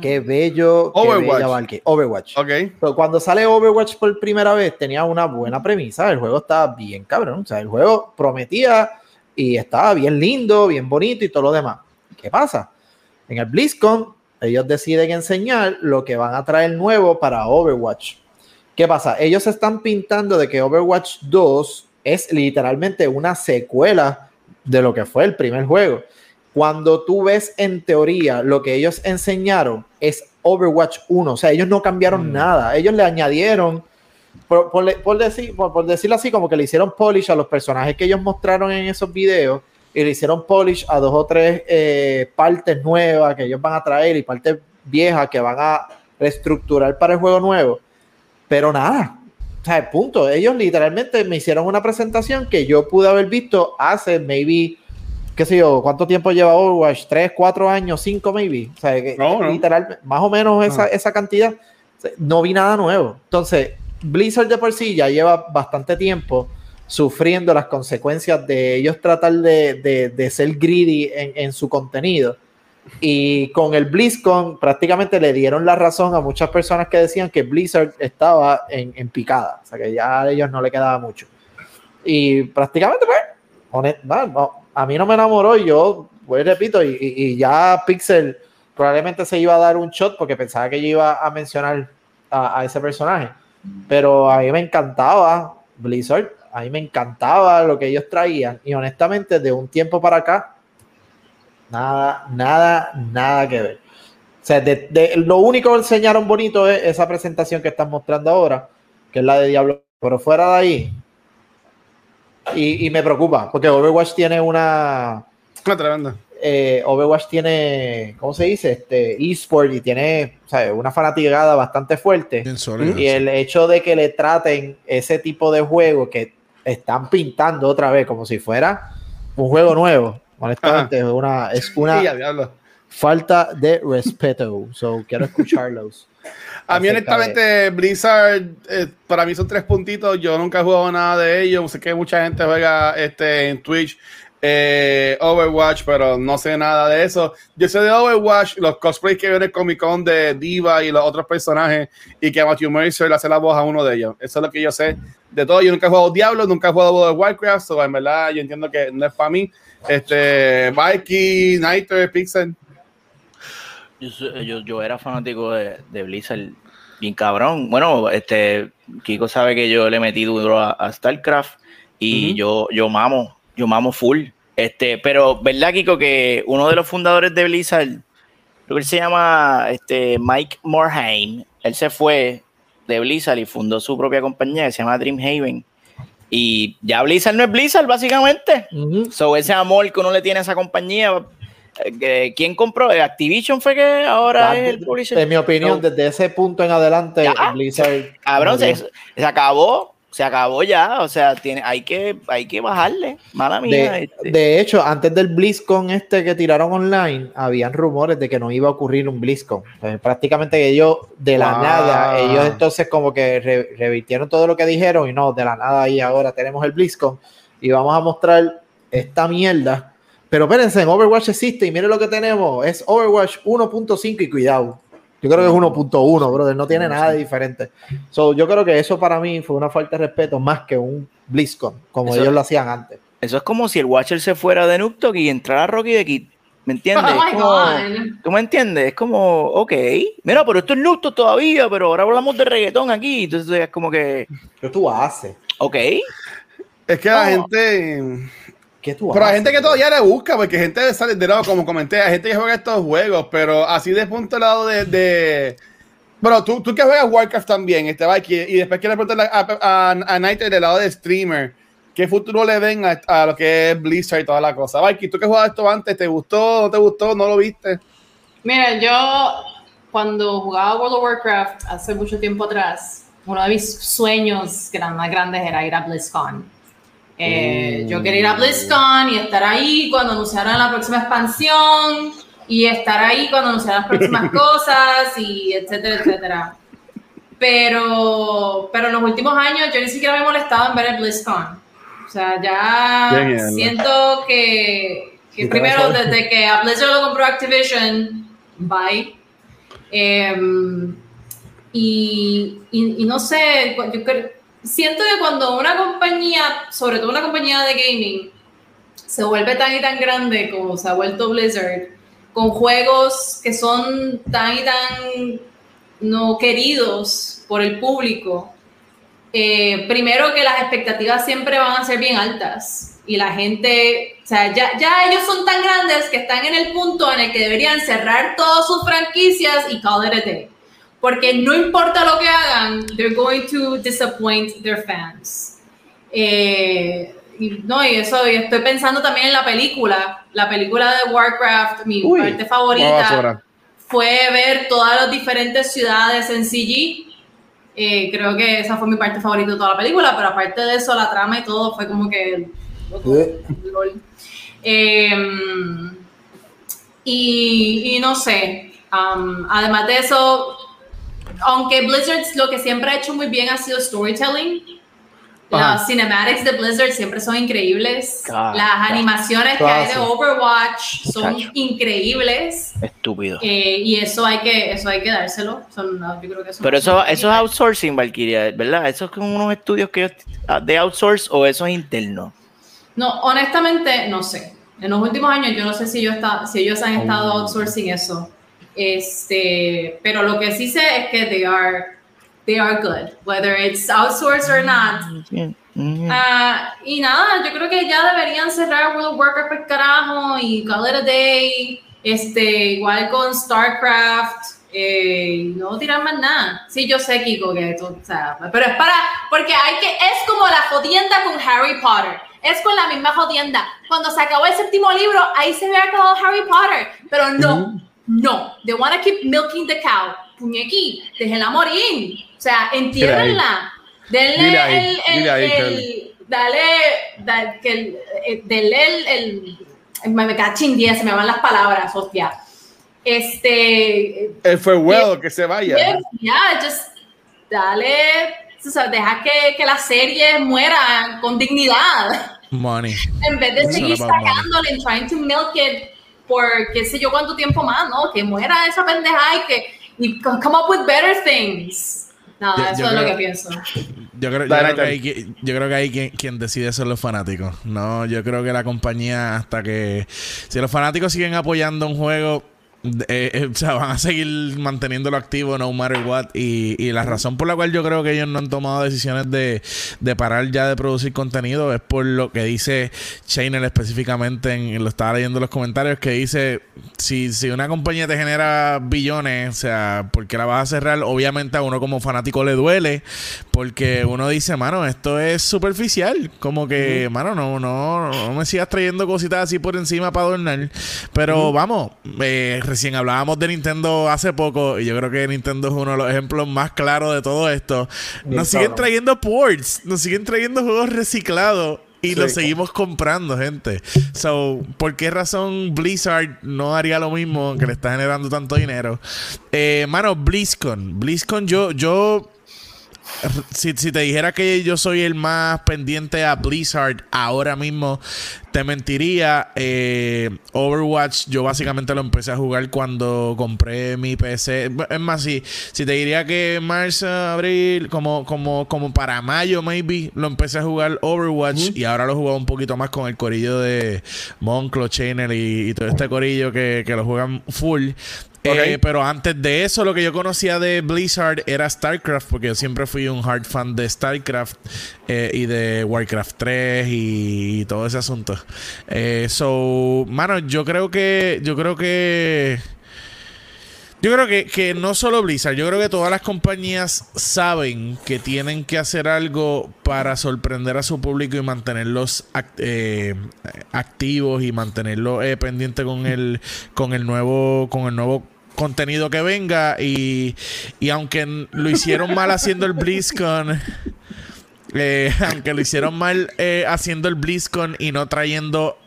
Qué bello. qué
Overwatch.
bella Valkyrie. Overwatch.
Ok.
Pero cuando sale Overwatch por primera vez, tenía una buena premisa. El juego estaba bien cabrón. O sea, el juego prometía y estaba bien lindo, bien bonito y todo lo demás. ¿Qué pasa? En el BlizzCon, ellos deciden enseñar lo que van a traer nuevo para Overwatch. ¿Qué pasa? Ellos están pintando de que Overwatch 2 es literalmente una secuela de lo que fue el primer juego. Cuando tú ves en teoría lo que ellos enseñaron es Overwatch 1, o sea, ellos no cambiaron nada, ellos le añadieron, por, por, por decir, por, por decirlo así, como que le hicieron polish a los personajes que ellos mostraron en esos videos y le hicieron polish a dos o tres eh, partes nuevas que ellos van a traer y partes viejas que van a reestructurar para el juego nuevo, pero nada. O sea, punto. Ellos literalmente me hicieron una presentación que yo pude haber visto hace maybe qué sé yo, ¿cuánto tiempo lleva Overwatch? ¿Tres, cuatro años, cinco maybe? O sea,
No, no.
literal, más o menos esa,
No.
esa cantidad. No vi nada nuevo. Entonces, Blizzard de por sí ya lleva bastante tiempo sufriendo las consecuencias de ellos tratar de, de- de ser greedy en, en su contenido. Y con el BlizzCon prácticamente le dieron la razón a muchas personas que decían que Blizzard estaba en, en picada. O sea, que ya a ellos no le quedaba mucho. Y prácticamente, pues, honest- no, no, a mí no me enamoró y yo, pues repito, y, ya Pixel probablemente se iba a dar un shot porque pensaba que yo iba a mencionar a, a ese personaje. Pero a mí me encantaba Blizzard, a mí me encantaba lo que ellos traían y honestamente de un tiempo para acá, nada, nada, nada que ver. O sea, de- lo único que enseñaron bonito es esa presentación que están mostrando ahora, que es la de Diablo. Pero fuera de ahí, y, y me preocupa, porque Overwatch tiene una.
Una tremenda.
eh, Overwatch tiene, ¿cómo se dice? Este eSport y tiene sea, una fanaticada bastante fuerte.
Bien.
Y el hecho de que le traten ese tipo de juego que están pintando otra vez como si fuera un juego nuevo, honestamente, es una, es una
Sí,
falta de respeto. So, quiero escucharlos.
A mí, honestamente, Blizzard, eh, para mí son tres puntitos. Yo nunca he jugado nada de ellos. Sé que mucha gente juega este, en Twitch eh, Overwatch, pero no sé nada de eso. Yo sé de Overwatch, los cosplays que vienen Comic Con de Diva y los otros personajes, y que Matthew Mercer le hace la voz a uno de ellos. Eso es lo que yo sé de todo. Yo nunca he jugado Diablo, nunca he jugado World of Warcraft, so en verdad yo entiendo que no es para mí. Este, Mikey, Niter, Pixel.
Yo, yo, yo era fanático de, de Blizzard, bien cabrón. Bueno, este Kiko sabe que yo le metí duro a, a StarCraft y yo, yo mamo, yo mamo full. Este, pero, ¿verdad, Kiko? Que uno de los fundadores de Blizzard, creo que él se llama este, Mike Morhaime, él se fue de Blizzard y fundó su propia compañía que se llama Dreamhaven. Y ya Blizzard no es Blizzard, básicamente.
Ujú.
So, ese amor que uno le tiene a esa compañía, ¿quién compró? Activision fue que ahora
Ya,
es el publisher.
En mi opinión, desde ese punto en adelante,
Ya.
Blizzard.
cabrón, se, acabó, se acabó ya. O sea, tiene, hay que, hay que bajarle. Mala mía.
De,
este.
de hecho, antes del BlizzCon este que tiraron online, habían rumores de que no iba a ocurrir un BlizzCon. Eh, prácticamente ellos, de la nada, ellos entonces como que re- revirtieron todo lo que dijeron y no, de la nada y ahora tenemos el BlizzCon y vamos a mostrar esta mierda. Pero espérense, en Overwatch existe y miren lo que tenemos, es Overwatch 1.5 y cuidado. Yo creo que es 1.1, brother, no tiene nada de diferente. So, yo creo que eso para mí fue una falta de respeto más que un BlizzCon, como
Eso-
ellos lo hacían antes.
Eso es como si el Watcher se fuera de Noob Talk y entrara Rocky de Kid. ¿Me entiendes?
Oh
como-
God.
¿Tú me entiendes? Es como, ok, mira, pero esto es Noob Talk todavía, pero ahora hablamos de reggaetón aquí. Entonces es como que,
¿Qué tú haces?
ok.
Es que la
No.
gente.
¿Qué tú
Pero hay gente que todavía le busca, porque gente sale de lado, como comenté, hay gente que juega estos juegos, pero así de punto al lado de. de... Pero tú, tú que juegas Warcraft también, este Mikey, y después quiero preguntarle a, a, a Nighter del lado de streamer, ¿qué futuro le ven a, a lo que es Blizzard y toda la cosa? Mikey, tú que jugabas esto antes, ¿te gustó? ¿No te gustó? ¿No lo viste?
Mira, yo cuando jugaba World of Warcraft hace mucho tiempo atrás, uno de mis sueños más grandes era ir a BlizzCon. Eh, Yo quería ir a BlizzCon y estar ahí cuando anunciaran la próxima expansión y estar ahí cuando anunciaran las próximas cosas y etcétera, etcétera. Pero, pero en los últimos años yo ni siquiera me he molestado en ver el BlizzCon. O sea, ya
mierda.
siento que, que primero desde que a Blizzard lo compró Activision, bye. Em, y, y- y no sé, yo creo- siento que cuando una compañía, sobre todo una compañía de gaming, se vuelve tan y tan grande como se ha vuelto Blizzard, con juegos que son tan y tan no queridos por el público, eh, primero que las expectativas siempre van a ser bien altas y la gente, o sea, ya, ya ellos son tan grandes que están en el punto en el que deberían cerrar todas sus franquicias y call it a day. Porque no importa lo que hagan, they're going to disappoint their fans. Eh, y, no, y eso, y estoy pensando también en la película, la película de Warcraft, mi
Uy,
parte favorita fue ver todas las diferentes ciudades en CG. Eh, creo que esa fue mi parte favorita de toda la película, pero aparte de eso, la trama y todo fue como que. Em, y, y no sé, además de eso, aunque Blizzard lo que siempre ha hecho muy bien ha sido storytelling.
Ajá.
Las cinematics de Blizzard siempre son increíbles.
Claro,
Las animaciones que hay de. Overwatch son
Muchacho.
increíbles.
Estúpido.
Eh, y eso hay que eso hay que dárselo. Son, no, yo creo que son-
Pero eso, eso es outsourcing, Valkyria, ¿verdad? ¿Esos son unos estudios que ah, de outsource o eso es interno?
No, honestamente, no sé. En los últimos años yo no sé si, yo está, si ellos han estado outsourcing eso. Este, pero lo que sí sé es que they are, they are good, whether it's outsourced or not.
Mm.
Ah, y nada, yo creo que ya deberían cerrar World of Warcraft por carajo y call it a day. Este, igual con StarCraft. eh, no tirar más nada. Sí, yo sé, Kiko, que tú, sea, pero es para, porque hay que, es como la jodienda con Harry Potter. Es con la misma jodienda. Cuando se acabó el séptimo libro, ahí se había acabado Harry Potter. Pero no, no. They want to keep milking the cow. Puñequi, déjenla morir. O sea, entiérrenla. Denle
Dile ahí,
el, el,
ahí,
el- dale, da- que el, eh, denle el, el- me, cachin 10, se me van las palabras, hostia. Este,
El fue well que se vaya.
ya, yeah, just dale, o sea, deja que, que la serie muera con dignidad,
Money.
en vez de
It's
seguir sacándole and trying to milk it por qué sé yo cuánto tiempo más, ¿no? Que muera esa pendeja y que y co- come up with better things. Nada,
Yo-
eso
yo
es lo que pienso.
Yo creo, yo creo que qui- yo creo que ahí quien, quien decide son los fanáticos. No, yo creo que la compañía hasta que si los fanáticos siguen apoyando un juego eh, eh, o sea, van a seguir manteniéndolo activo no matter what. Y, y la razón por la cual yo creo que ellos no han tomado decisiones de, de parar ya de producir contenido es por lo que dice Chainer específicamente en, lo estaba leyendo en los comentarios que dice si, si una compañía te genera billones o sea ¿por qué la vas a cerrar? obviamente a uno como fanático le duele porque uno dice mano esto es superficial como que mano no, no, no me sigas trayendo cositas así por encima para adornar pero vamos eh, recién hablábamos de Nintendo hace poco y yo creo que Nintendo es uno de los ejemplos más claros de todo esto. Nos siguen trayendo ports, nos siguen trayendo juegos reciclados y
Sí.
los seguimos comprando, gente. So, ¿por qué razón Blizzard no haría lo mismo aunque le está generando tanto dinero? Eh, mano, BlizzCon. BlizzCon, yo, yo si, si te dijera que yo soy el más pendiente a Blizzard ahora mismo, te mentiría. Eh, Overwatch, yo básicamente lo empecé a jugar cuando compré mi PC. Es más, si, si te diría que marzo, abril, como, como, como para mayo, maybe, lo empecé a jugar Overwatch y ahora lo he jugado un poquito más con el corillo de Monclo, Channel y, y todo este corillo que, que lo juegan full. Eh, pero antes de eso, lo que yo conocía de Blizzard era StarCraft, porque yo siempre fui un hard fan de StarCraft eh, y de Warcraft 3 y, y todo ese asunto. Eh, so, mano, yo creo que. Yo creo que. Yo creo que, que no solo Blizzard, yo creo que todas las compañías saben que tienen que hacer algo para sorprender a su público y mantenerlos act- eh, activos y mantenerlos eh, pendientes con el, con el nuevo, con el nuevo contenido que venga y, y aunque lo hicieron mal haciendo el BlizzCon, eh, aunque lo hicieron mal eh, haciendo el BlizzCon y no trayendo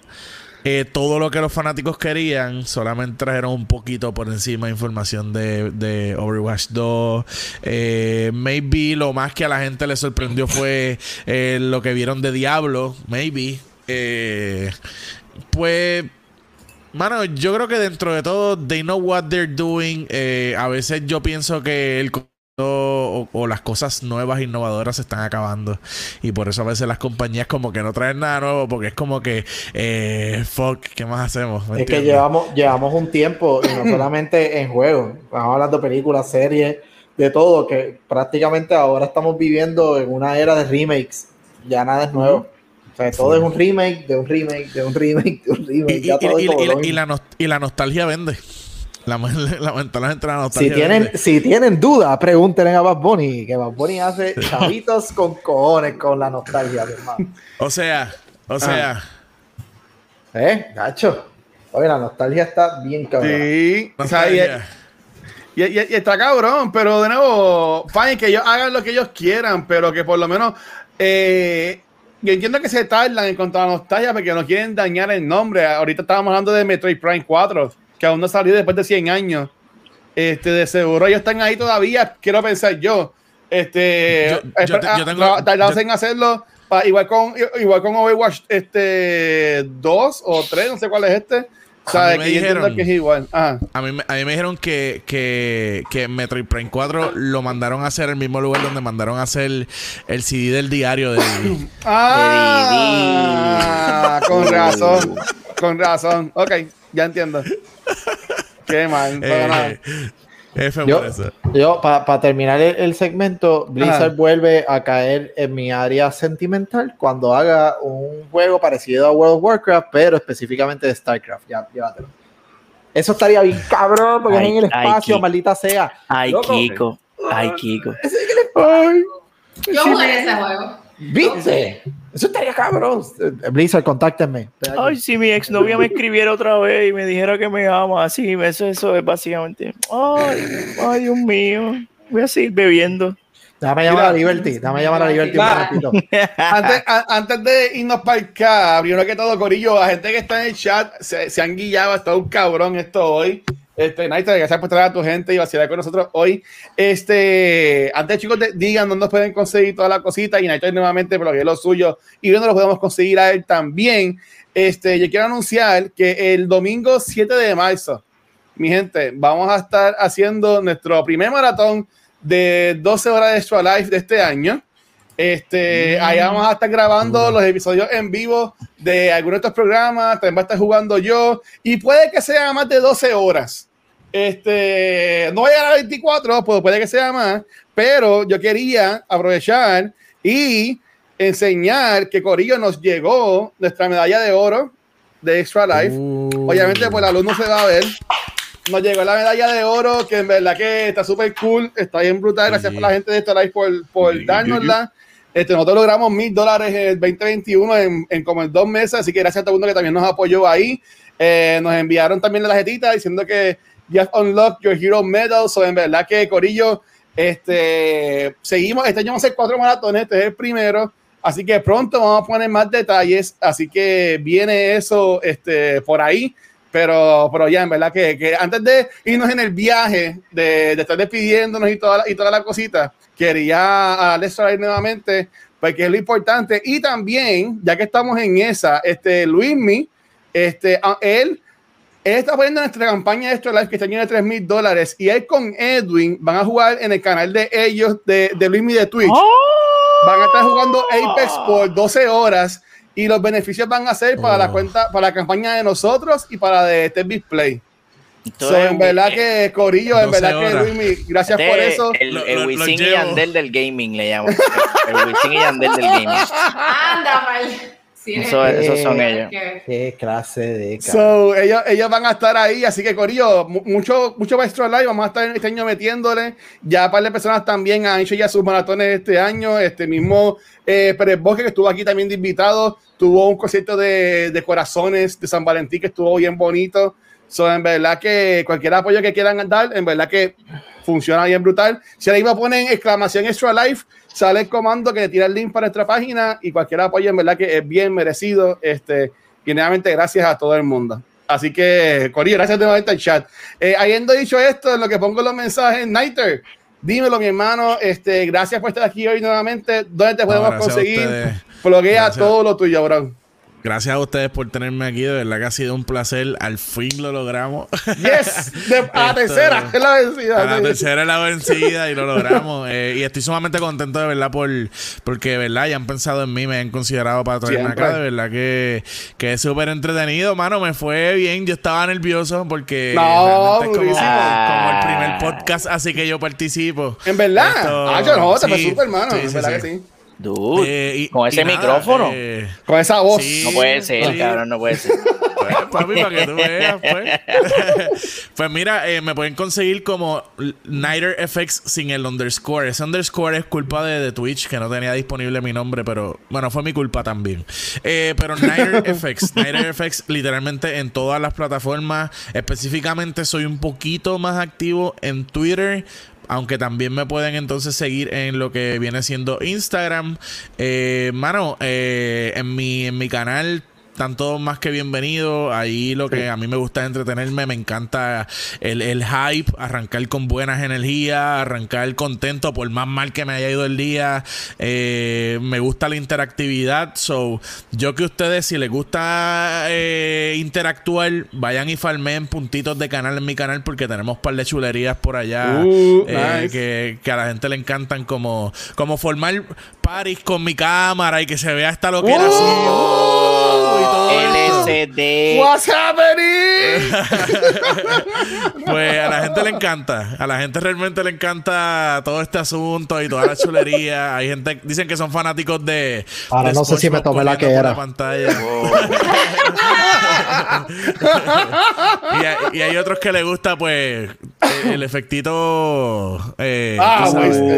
eh, todo lo que los fanáticos querían, solamente trajeron un poquito por encima información de, Overwatch 2. Eh, maybe lo más que a la gente le sorprendió fue lo que vieron de Diablo, maybe. Pues Mano, yo creo que dentro de todo, they know what they're doing. Eh, a veces yo pienso que el o, o las cosas nuevas, innovadoras se están acabando. Y por eso a veces las compañías como que no traen nada nuevo, porque es como que, eh, fuck, ¿qué más hacemos? ¿Me
Es que llevamos, llevamos un tiempo, y no solamente en juegos, estamos hablando de películas, series, de todo, que prácticamente ahora estamos viviendo en una era de remakes. Ya nada es nuevo. O sea, todo es un remake, de un remake, de un remake, de un remake.
Y,
todo
la, nostalgia vende. La, lamentablemente la
Si
nostalgia
tienen,
vende.
si tienen dudas, pregúntenle a Bad Bunny, que Bad Bunny hace chavitos con cojones con la nostalgia, mi hermano.
O sea, o sea,
¿Eh? Gacho. Oye, la nostalgia está bien cabrón.
Sí, o sea, y está cabrón, pero de nuevo, fine, que ellos hagan lo que ellos quieran, pero que por lo menos eh, yo entiendo que se tardan en contra la nostalgia porque no quieren dañar el nombre. Ahorita estábamos hablando de Metroid Prime 4, que aún no salió después de 100 años. Este, de seguro ellos están ahí todavía, quiero pensar yo. Este,
Yo- yo yo tengo-
tardados en hacerlo, pa- igual con igual con Overwatch este 2 o 3, no sé cuál es este. O sea,
A mí me dijeron-
que es igual. Ajá.
A mí, me- a mí me dijeron que, que, que Metroid Prime 4 lo mandaron a hacer el mismo lugar donde mandaron a hacer el CD del diario de
Ah, con razón. Con razón. Ok, ya entiendo. Qué mal.
eh, F
Yo, yo para terminar el, el segmento, Blizzard vuelve a caer en mi área sentimental cuando haga un juego parecido a World of Warcraft, pero específicamente de StarCraft. Ya, llévatelo. Eso estaría bien cabrón, porque
Ay,
es en el
ay,
espacio,
Kiko.
maldita sea.
Ay,
Loco.
Kiko. Ay, Kiko.
Ay,
Yo jugué ese juego.
¿Viste? Eso estaría cabrón. Blizzard, contáctenme.
Ay, si mi exnovia me escribiera otra vez y me dijera que me ama, así, eso, eso es básicamente. Ay, ay, Dios mío. Voy a seguir bebiendo.
Déjame llamar
Mira.
a Liberty. Déjame llamar a Liberty un momentito.
Antes, a- antes de irnos para el CAP, primero que todo, Corillo, la gente que está en el chat se, se han guillado, está un cabrón esto hoy. Este, Naita, gracias por traer a tu gente y vacilar con nosotros hoy. Este, antes, chicos, de- digan dónde pueden conseguir todas las cositas y Naita nuevamente, es lo suyo y dónde lo podemos conseguir a él también. Este, yo quiero anunciar que el domingo 7 de marzo, mi gente, vamos a estar haciendo nuestro primer maratón de 12 horas de Extra Life de este año. Este, ahí vamos a estar grabando los episodios en vivo de algunos de estos programas. También va a estar jugando yo. Y puede que sea más de 12 horas. Este, no voy a llegar a 24, pues puede que sea más. Pero yo quería aprovechar y enseñar que Corillo nos llegó nuestra medalla de oro de Extra Life.
Uh,
Obviamente, pues la luz no se va a ver. Nos llegó la medalla de oro, que en verdad que está súper cool, está bien brutal. Gracias por la gente de Extra Life por, por dárnosla. Este, nosotros logramos mil dólares en el 2021 en, en como en dos meses, así que gracias a todo el mundo que también nos apoyó ahí. Eh, nos enviaron también la tarjetita diciendo que just unlocked your hero medal. So, en verdad que Corillo, este, seguimos. Este año vamos a hacer cuatro maratones, este es el primero. Así que pronto vamos a poner más detalles. Así que viene eso este, por ahí. Pero, pero ya, en verdad que, que antes de irnos en el viaje, de, de estar despidiéndonos y toda la, y toda la cosita, quería darles saber nuevamente, porque es lo importante. Y también, ya que estamos en esa, este Luismi, este, a- él, él está poniendo nuestra campaña de Extra Life que está llena de 3 mil dólares. Y él con Edwin van a jugar en el canal de ellos, de, de Luismi de Twitch. Van a estar jugando Apex por 12 horas y los beneficios van a ser para la
Oh.
cuenta, para la campaña de nosotros y para de Tech Play. So, en verdad que Corillo, en
12
verdad que. Luismi, gracias
este
por
es
eso.
El, el Wisin y. Yandel del gaming le llamo. El Wisin y Yandel del gaming.
Anda, mal. Sí,
Eso,
Eh,
esos son ellos.
Qué clase de.
So, ellos, ellos van a estar ahí, así que Corillo, mu- mucho, mucho Extra Live, vamos a estar este año metiéndole. Ya un par de personas también han hecho ya sus maratones este año. Este mismo eh, Pérez Bosque, que estuvo aquí también de invitado, tuvo un concierto de, de corazones de San Valentín que estuvo bien bonito. So, en verdad que cualquier apoyo que quieran dar, en verdad que funciona bien brutal. Si ahí me ponen exclamación extra life, sale el comando que tira el link para nuestra página y cualquier apoyo en verdad que es bien merecido. Este, y nuevamente gracias a todo el mundo. Así que, Cori, gracias nuevamente al chat. Eh, habiendo dicho esto, en lo que pongo los mensajes, Nighter, dímelo, mi hermano. Este, gracias por estar aquí hoy nuevamente. ¿Dónde te podemos conseguir?
Gracias.
todo lo tuyo, bro.
Gracias a ustedes por tenerme aquí, de verdad que ha sido un placer. Al fin lo logramos.
Yes, de, a la tercera, es la vencida.
A la tercera es la vencida y lo logramos. Eh, y estoy sumamente contento de verdad por porque de verdad ya han pensado en mí, me han considerado para traerme acá. De verdad que, que es súper entretenido, mano. Me fue bien. Yo estaba nervioso porque
No,
es como, el primer podcast, así que yo participo.
En verdad.
Esto-
ah, yo no, te fue
sí,
súper, hermano.
sí,
en
sí,
verdad que sí.
Dude,
Eh, y-
con ese
y nada,
micrófono.
eh,
Con esa voz.
Sí.
no puede ser,
sí.
cabrón, no puede ser.
Pues, papi, para que tú veas, pues. pues mira, eh, me pueden conseguir como Nighter FX sin el underscore. Ese underscore es culpa de, de Twitch, que no tenía disponible mi nombre, pero bueno, fue mi culpa también. Eh, pero Nighter FX, Nighter FX literalmente en todas las plataformas. Específicamente soy un poquito más activo en Twitter. Aunque también me pueden entonces seguir en lo que viene siendo Instagram. Eh, mano, eh, en, mi, en mi canal están todos más que bienvenidos. Ahí lo que a mí me gusta es entretenerme. Me encanta el, el hype, arrancar con buenas energías, arrancar contento por más mal que me haya ido el día. Eh, me gusta la interactividad. So, yo que ustedes, si les gusta eh, interactuar, vayan y farmeen puntitos de canal en mi canal porque tenemos un par de chulerías por allá
Uh,
eh,
nice.
que, que a la gente le encantan como, como formar paris con mi cámara y que se vea esta loquera así. Uh, esto.
LCD.
What's happening?
Pues a la gente le encanta. A la gente realmente le encanta todo este asunto y toda la chulería. Hay gente, dicen que son fanáticos de.
Ahora
de
no sé si me tomé la que era.
pantalla. y, hay, y hay otros que le gusta, pues, eh, el efectito. Eh,
Ah,
tú sabes.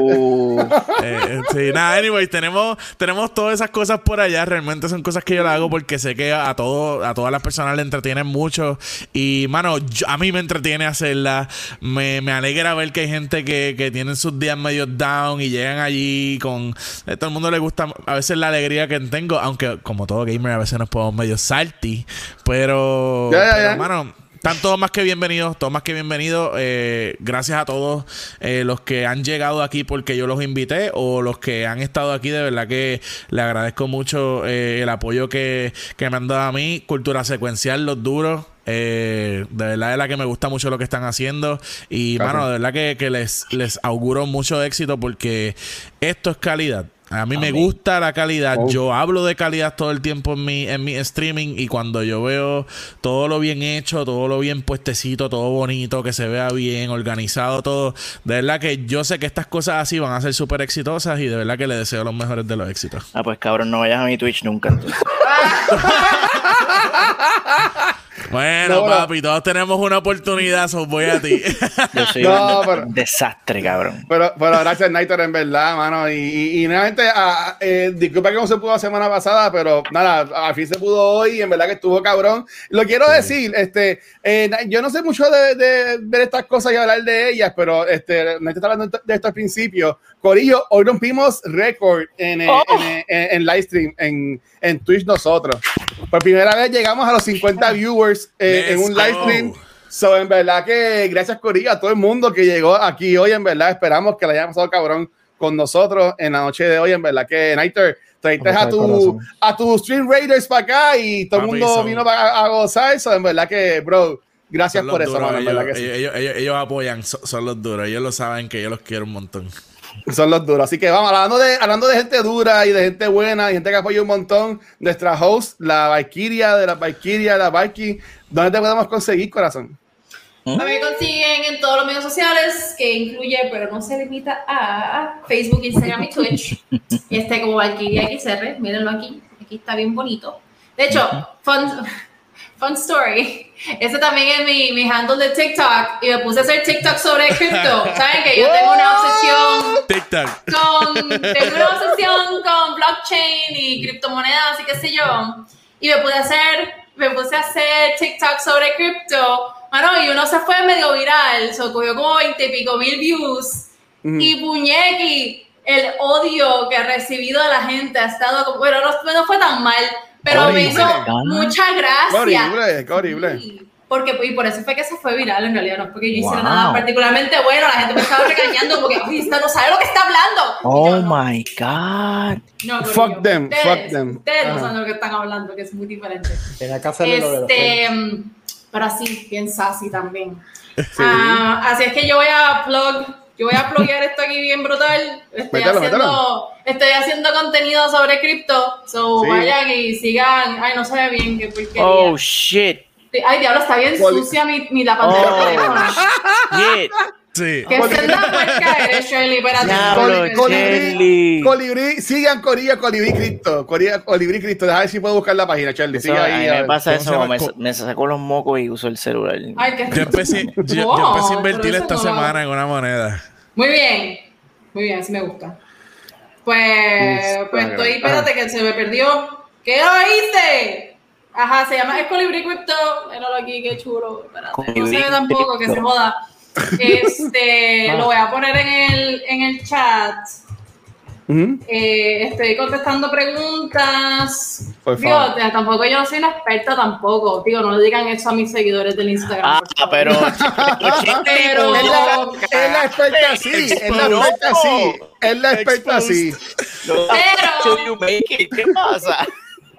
Eh, sí, nada, anyways, tenemos, tenemos todas esas cosas por allá. Realmente son cosas que yo las hago porque sé que a, todo, a todas las personas le entretienen mucho. Y, mano, yo- a mí me entretiene hacerla. Me, me alegra ver que hay gente que, que tienen sus días medio down y llegan allí con. A todo el mundo le gusta a veces la alegría que tengo, aunque como todo gamer a veces nos podemos medio salty. Pero, mano, están todos más que bienvenidos, todos más que bienvenidos. Eh, gracias a todos eh, los que han llegado aquí porque yo los invité o los que han estado aquí. De verdad que le agradezco mucho eh, el apoyo que, que me han dado a mí. Cultura secuencial, los duros. Eh, de verdad es la que me gusta mucho lo que están haciendo. Y,
Claro.
mano, de verdad que, que les, les auguro mucho éxito porque esto es calidad. A mí me gusta la calidad.
Oh.
Yo hablo de calidad todo el tiempo en mi, en mi streaming y cuando yo veo todo lo bien hecho, todo lo bien puestecito, todo bonito, que se vea bien, organizado, todo, de verdad que yo sé que estas cosas así van a ser súper exitosas y de verdad que le deseo los mejores de los éxitos.
ah, pues cabrón, no vayas a mi Twitch nunca. entonces.
Bueno,
No, no.
papi, todos tenemos una oportunidad, so voy a ti.
Yo soy
No,
un
pero-
desastre, cabrón.
Pero, pero gracias, Nighter, en verdad, mano. Y, y, y nuevamente, ah, eh, disculpa que no se pudo la semana pasada, pero nada, al fin se pudo hoy y en verdad que estuvo cabrón. Lo quiero decir, este, eh, yo no sé mucho de, de ver estas cosas y hablar de ellas, pero este, Nighter está hablando de esto al principio. Corillo, hoy rompimos récord en,
Oh.
en, en, en live stream, en, en Twitch nosotros. Por primera vez llegamos a los 50 viewers eh, en un live stream. So, en verdad que gracias Corillo a todo el mundo que llegó aquí hoy, en verdad esperamos que la hayan pasado cabrón con nosotros en la noche de hoy, en verdad que Nighter, traiste a tu, a tu Stream Raiders para acá y todo el mundo
son-
vino para a gozar, so, en verdad que, bro, gracias
Son
por eso,
duros,
mano, en
ellos,
verdad que sí.
ellos- ellos- ellos- ellos apoyan, so- son los duros, ellos lo saben que yo los quiero un montón.
Son los duros. Así que vamos, hablando de, hablando de gente dura y de gente buena y gente que apoya un montón, nuestra host, la Valkyria de la Valkyria, la Valky, ¿dónde te podemos conseguir, corazón?
A mí me consiguen en todos los medios sociales, que incluye, pero no se limita a Facebook, Instagram y Twitch. Este como Valkyria XR, mírenlo aquí, aquí está bien bonito. De hecho, fun, fun story, ese también es mi, mi handle de TikTok y me puse a hacer TikTok sobre cripto. ¿Saben que yo tengo una obsesión
TikTok.
con, tengo una obsesión con blockchain y criptomonedas y qué sé yo. Y me puse a hacer, me puse a hacer TikTok sobre cripto Mano, y uno se fue medio viral, se cogió como 20 y pico mil views.
Ujú.
Y Puñequi, el odio que ha recibido de la gente ha estado como, bueno, no, no fue tan mal, pero me
Horrible.
hizo mucha
Qué
gracia.
horrible, qué horrible.
Sí, Porque, y por eso fue que se fue viral en realidad, no es porque yo hiciera
Wow.
nada particularmente bueno, la gente me estaba regañando porque, oye, esta no sabe lo que está hablando.
Oh
yo, no,
my God.
no,
Fuck
corillo,
them,
ustedes,
fuck them.
Ustedes no saben lo que están hablando, que es muy diferente.
Tenía que
Este, mm, pero así, bien sassy también. Ah, así es que yo voy a plug, yo voy a pluguear esto aquí bien brutal. Estoy
Mételo,
haciendo,
mételo.
estoy haciendo contenido sobre cripto. So
Sí.
vayan y sigan. Ay, no se ve bien, qué porquería.
Oh shit.
Ay, diablo, está bien
Poli-
sucia mi, mi la pantalla del
Oh.
teléfono.
Shit.
Sí.
Que senda puerca eres, Shirley. Espérate.
Colibrí,
Shirley.
colibrí, sigan Corilla Colibrí Cristo. Corilla Colibrí Cristo. Déjame ver si puedo buscar la página, Charlie.
Eso,
Sigue ahí. a
me pasa
¿Cómo se
eso, me, me sacó los mocos y uso el celular.
Ay, qué
Yo empecé, yo, yo empecé a invertir esta
no-
semana en una moneda.
Muy bien. Muy bien, así me gusta. Pues, pues estoy, espérate que se me perdió. ¿Qué lo hice? Ajá, se llama Escolibri Crypto. Míralo aquí, qué chulo. Espérate, no se ve tampoco, que se joda. Este, lo voy a poner en el, en el chat. Eh, estoy contestando preguntas.
Por
Digo,
favor.
t- tampoco yo no soy una experta tampoco. Digo, no le digan eso a mis seguidores del Instagram.
Ah, pero.
Pero-
Es la, es la experta así. Es la experta así. Es la experta así.
Pero-
¿Qué pasa?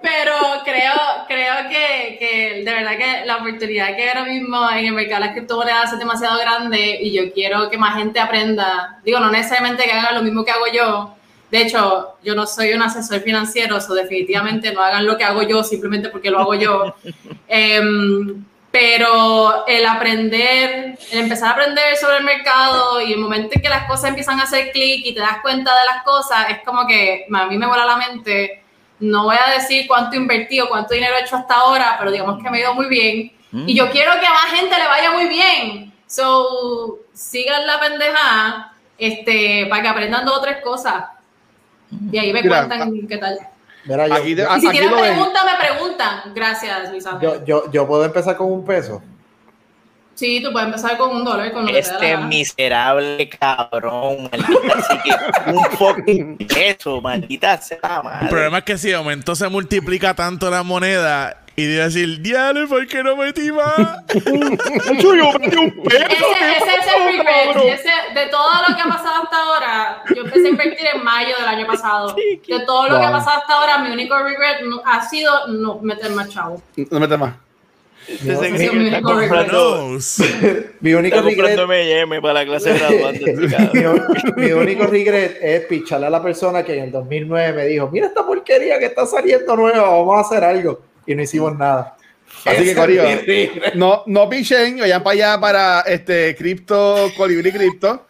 Pero creo, creo que, que de verdad que la oportunidad que ahora mismo en el mercado de las criptomonedas es demasiado grande y yo quiero que más gente aprenda. Digo, no necesariamente que hagan lo mismo que hago yo. De hecho, yo no soy un asesor financiero, so definitivamente no hagan lo que hago yo simplemente porque lo hago yo. Em, pero el aprender, el empezar a aprender sobre el mercado y el momento en que las cosas empiezan a hacer clic y te das cuenta de las cosas, es como que a mí me vuela la mente. No voy a decir cuánto invertí o cuánto dinero he hecho hasta ahora, pero digamos que me ha ido muy bien. Y yo quiero que a más gente le vaya muy bien. So, sigan la pendejada este, para que aprendan dos o tres cosas. Y ahí me
Mira,
cuentan qué tal.
Mira, yo,
Aquí,
yo,
Y si tienen preguntas, me preguntan. Gracias, Luis Ángel.
yo, yo, yo puedo empezar con un peso.
Sí, tú puedes empezar con un dólar, con lo que te dé la
Este miserable cabrón, maldita. Así que un fucking peso, maldita sea la
El
madre.
problema es que si de momento se multiplica tanto la moneda y de decir, diablo, ¿por qué no metí más?
Ese, ese es el regret. Ese- de todo lo que ha pasado hasta ahora, yo empecé a invertir en mayo del año pasado. De todo lo que ha pasado hasta ahora, mi único regret ha sido no meter más chavo.
No metes más.
Que
mi único
comprando,
Knows.
Mi único
está
regret,
M&M para la clase graduante.
mi, único regret es picharle a la persona que en el 2009 me dijo, mira esta porquería que está saliendo nueva, vamos a hacer algo. Y no hicimos nada.
Así que, Corillo, no, no pichen, vayan para allá para este cripto, colibrí cripto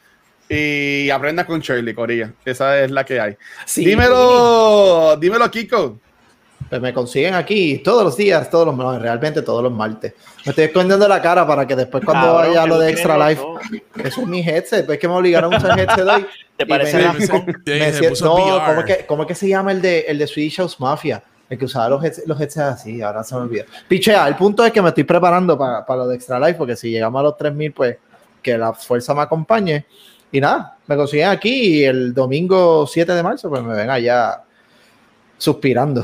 y aprendan con Shirley, Corilla. Esa es la que hay.
Sí.
Dímelo, dímelo, Kiko.
Pues me consiguen aquí todos los días, todos los no, realmente todos los martes. Me estoy escondiendo la cara para que después cuando
Cabrón,
vaya lo de Extra Life,
dos.
eso es mi headset, pues es que me obligaron a usar headset hoy.
¿Te parece
me- no. ¿cómo es, que, ¿cómo es que se llama el de, el de Swedish House Mafia? El que usaba los headsets, los headsets así, ahora se me olvida. Pichea, el punto es que me estoy preparando para, para lo de Extra Life, porque si llegamos a los 3000, pues que la fuerza me acompañe. Y nada, me consiguen aquí y el domingo 7 de marzo, pues me ven allá suspirando.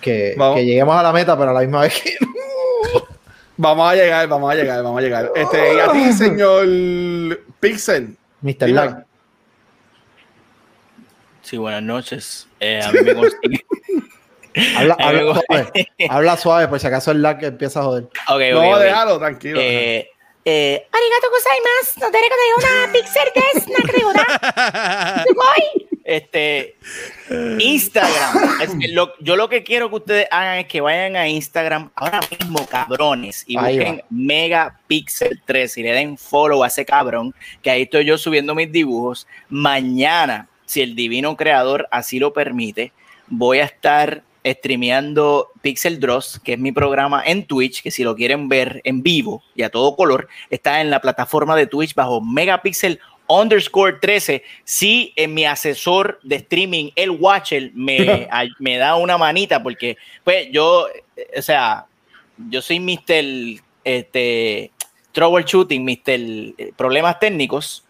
Que, lleguemos a la meta, pero a la misma vez que.
Vamos a llegar, vamos a llegar, vamos a llegar. Este, y a ti, señor Pixel.
Mr. Lag.
Sí, buenas noches. Eh, a mí me consigue.
Habla,
me
suave. habla suave, por si acaso el lag empieza a joder.
Ok, ok,
No,
ok.
déjalo, tranquilo.
Eh, eh,
Arigato gozaimasu. No te una pixel des nakrigoda.
Este Instagram. Es que lo- yo lo que quiero que ustedes hagan es que vayan a Instagram ahora mismo, cabrones, y
Ahí
busquen Megapixel 3 y le den follow a ese cabrón, que ahí estoy yo subiendo mis dibujos. Mañana, si el divino creador así lo permite, voy a estar streameando Pixel Dross, que es mi programa en Twitch, que si lo quieren ver en vivo y a todo color, está en la plataforma de Twitch bajo Megapixel underscore 13. Si en mi asesor de streaming, el Watcher, me, a- me da una manita, porque pues yo, eh, o sea, yo soy Mr. Este, troubleshooting, mister eh, problemas técnicos.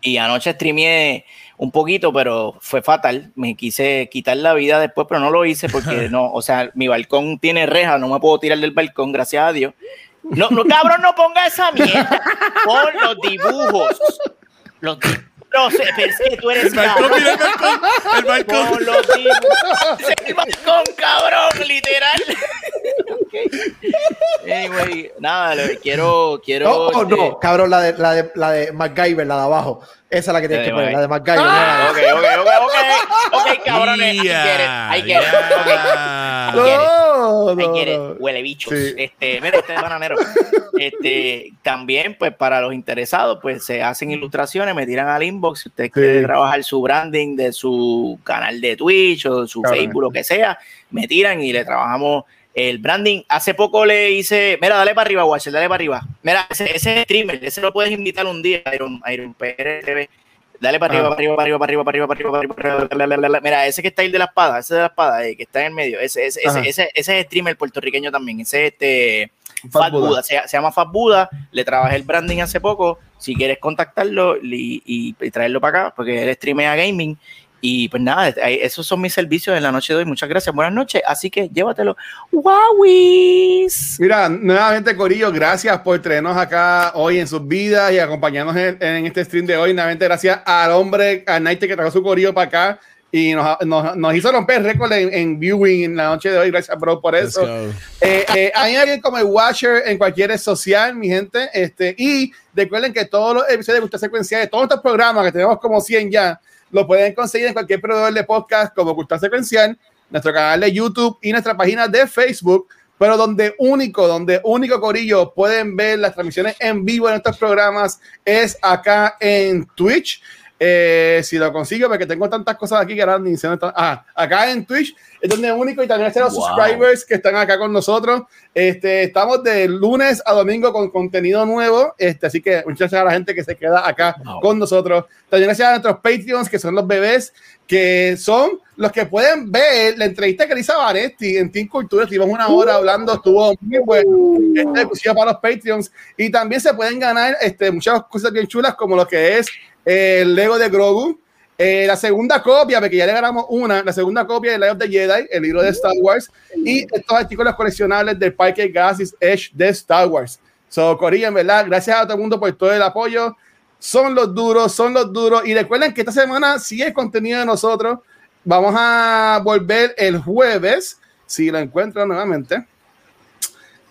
Y anoche streameé un poquito, pero fue fatal. Me quise quitar la vida después, pero no lo hice porque no, o sea, mi balcón tiene reja, no me puedo tirar del balcón, gracias a Dios. No, no, cabrón, no ponga esa mierda. Pon los dibujos. Los no sé, pero es que tú eres
El balcón, mira el balcón. El balcón.
Los dibujos. El balcón, cabrón, literal. Ok. Anyway, nada, quiero, quiero.
No, oh,
este,
no, cabrón, la de, la, de, la de MacGyver, la de abajo. Esa es la que tienes que poner, la de MacGyver.
Ah,
mira.
ok, ok, ok, ok. Ok, cabrones. I get it, I get it. Ok.
Ya.
I get it.
No,
I
no,
get it,
no.
huele bichos.
Sí.
Este, mira, este es bananero. Este, también, pues, para los interesados, pues se hacen ilustraciones, me tiran al inbox. Si usted quiere trabajar su branding de su canal de Twitch o de su
Cabrón.
Facebook, lo que sea, me tiran y le trabajamos el branding. Hace poco le hice, mira, dale para arriba, Watcher, dale para arriba. Mira, ese, ese streamer, ese lo puedes invitar un día, Iron, Iron PRTV. Dale para arriba,
Ah.
para arriba, para arriba, para arriba, para arriba, para arriba, para arriba, para arriba. Mira, ese que está ahí de la espada, ese de la espada, eh, que está en el medio, ese, ese, ese, ese, ese es streamer puertorriqueño también, ese es este
Fat. Buddha,
se, llama Fat Buddha, le trabajé el branding hace poco, si quieres contactarlo y traerlo para acá, porque él streamea gaming, y pues nada, esos son mis servicios en la noche de hoy, muchas gracias, buenas noches, así que llévatelo, ¡Wowis!
Mira, nuevamente Corillo, gracias por traernos acá hoy en sus vidas y acompañarnos en, en este stream de hoy. Nuevamente gracias al hombre, a Nighty que trajo su Corillo para acá y nos, nos- nos hizo romper récord en, en viewing en la noche de hoy. Gracias, bro, por eso. Eh, eh, hay alguien como el Watcher en cualquier red social, mi gente. Este, y recuerden que todos los episodios de Cultura Secuencial, de todos estos programas que tenemos como 100 ya, lo pueden conseguir en cualquier proveedor de podcast como Cultura Secuencial, nuestro canal de YouTube y nuestra página de Facebook. Pero donde único, donde único Corillo pueden ver las transmisiones en vivo en estos programas es acá en Twitch. Eh, si lo consigo, porque tengo tantas cosas aquí que ahora ni están. Ah, acá en Twitch es donde único y también están los
Wow.
subscribers que están acá con nosotros. Este, estamos de lunes a domingo con contenido nuevo. Este, así que muchas gracias a la gente que se queda acá
Wow.
con nosotros. También gracias a nuestros Patreons, que son los bebés, que son los que pueden ver la entrevista que le hizo a Vanetti en Team Cultura. Estuvimos una hora hablando, estuvo muy bueno. Esta exclusiva para los Patreons. Y también se pueden ganar este, muchas cosas bien chulas, como lo que es el Lego de Grogu. Eh, la segunda copia, porque ya le ganamos una, la segunda copia de Light of the Jedi, el libro de Star Wars, y estos artículos coleccionables del Parque Galaxy's Edge de Star Wars. So, Corilla, en verdad, gracias a todo el mundo por todo el apoyo. Son los duros, son los duros. Y recuerden que esta semana sigue el contenido de nosotros. Vamos a volver el jueves, si lo encuentro nuevamente.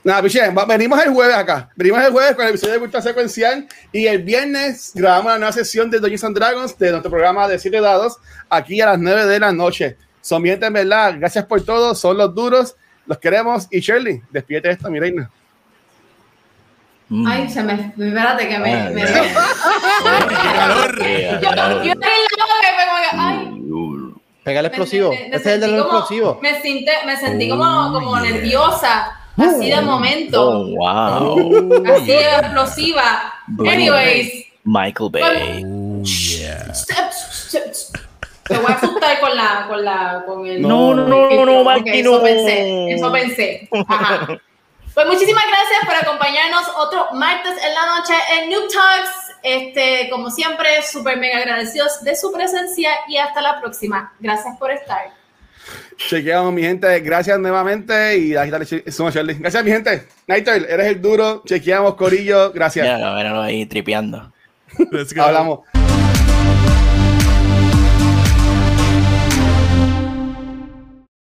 Nada, piche, va- venimos el jueves acá. Venimos el jueves con el episodio de Cultura Secuencial y el viernes grabamos la nueva sesión de Dungeons and Dragons de nuestro programa de 7 dados aquí a las 9 de la noche. Son bien, en verdad. Gracias por todo. Son los duros. Los queremos. Y Shirley, despídete de esto, mi reina.
Mm.
Ay, se me. Espérate que me.
Ah,
me-
calor.
yo, yo ahí en la boca y me como que, ay.
Pega el explosivo.
Me- me- me
Este es el del
sentí como-
explosivo.
Me sentí, me sentí como, como nerviosa, así de momento,
Oh, wow.
así de explosiva. Anyways,
Michael Bay.
Oh, yeah.
te voy a asustar con la, con la, con el.
No, no, no, no, no,
Ok,
Mikey,
eso
no.
pensé, eso pensé. Ajá. Pues muchísimas gracias por acompañarnos otro martes en la noche en Noob Talks. Este, como siempre, súper mega agradecidos de su presencia y hasta la próxima. Gracias por estar.
Chequeamos, mi gente. Gracias nuevamente. Y ahí está Shirley. Gracias, mi gente. Nightel, eres el duro. Chequeamos, Corillo. Gracias.
Ya, míralo ahí tripeando.
Let's go.
Hablamos.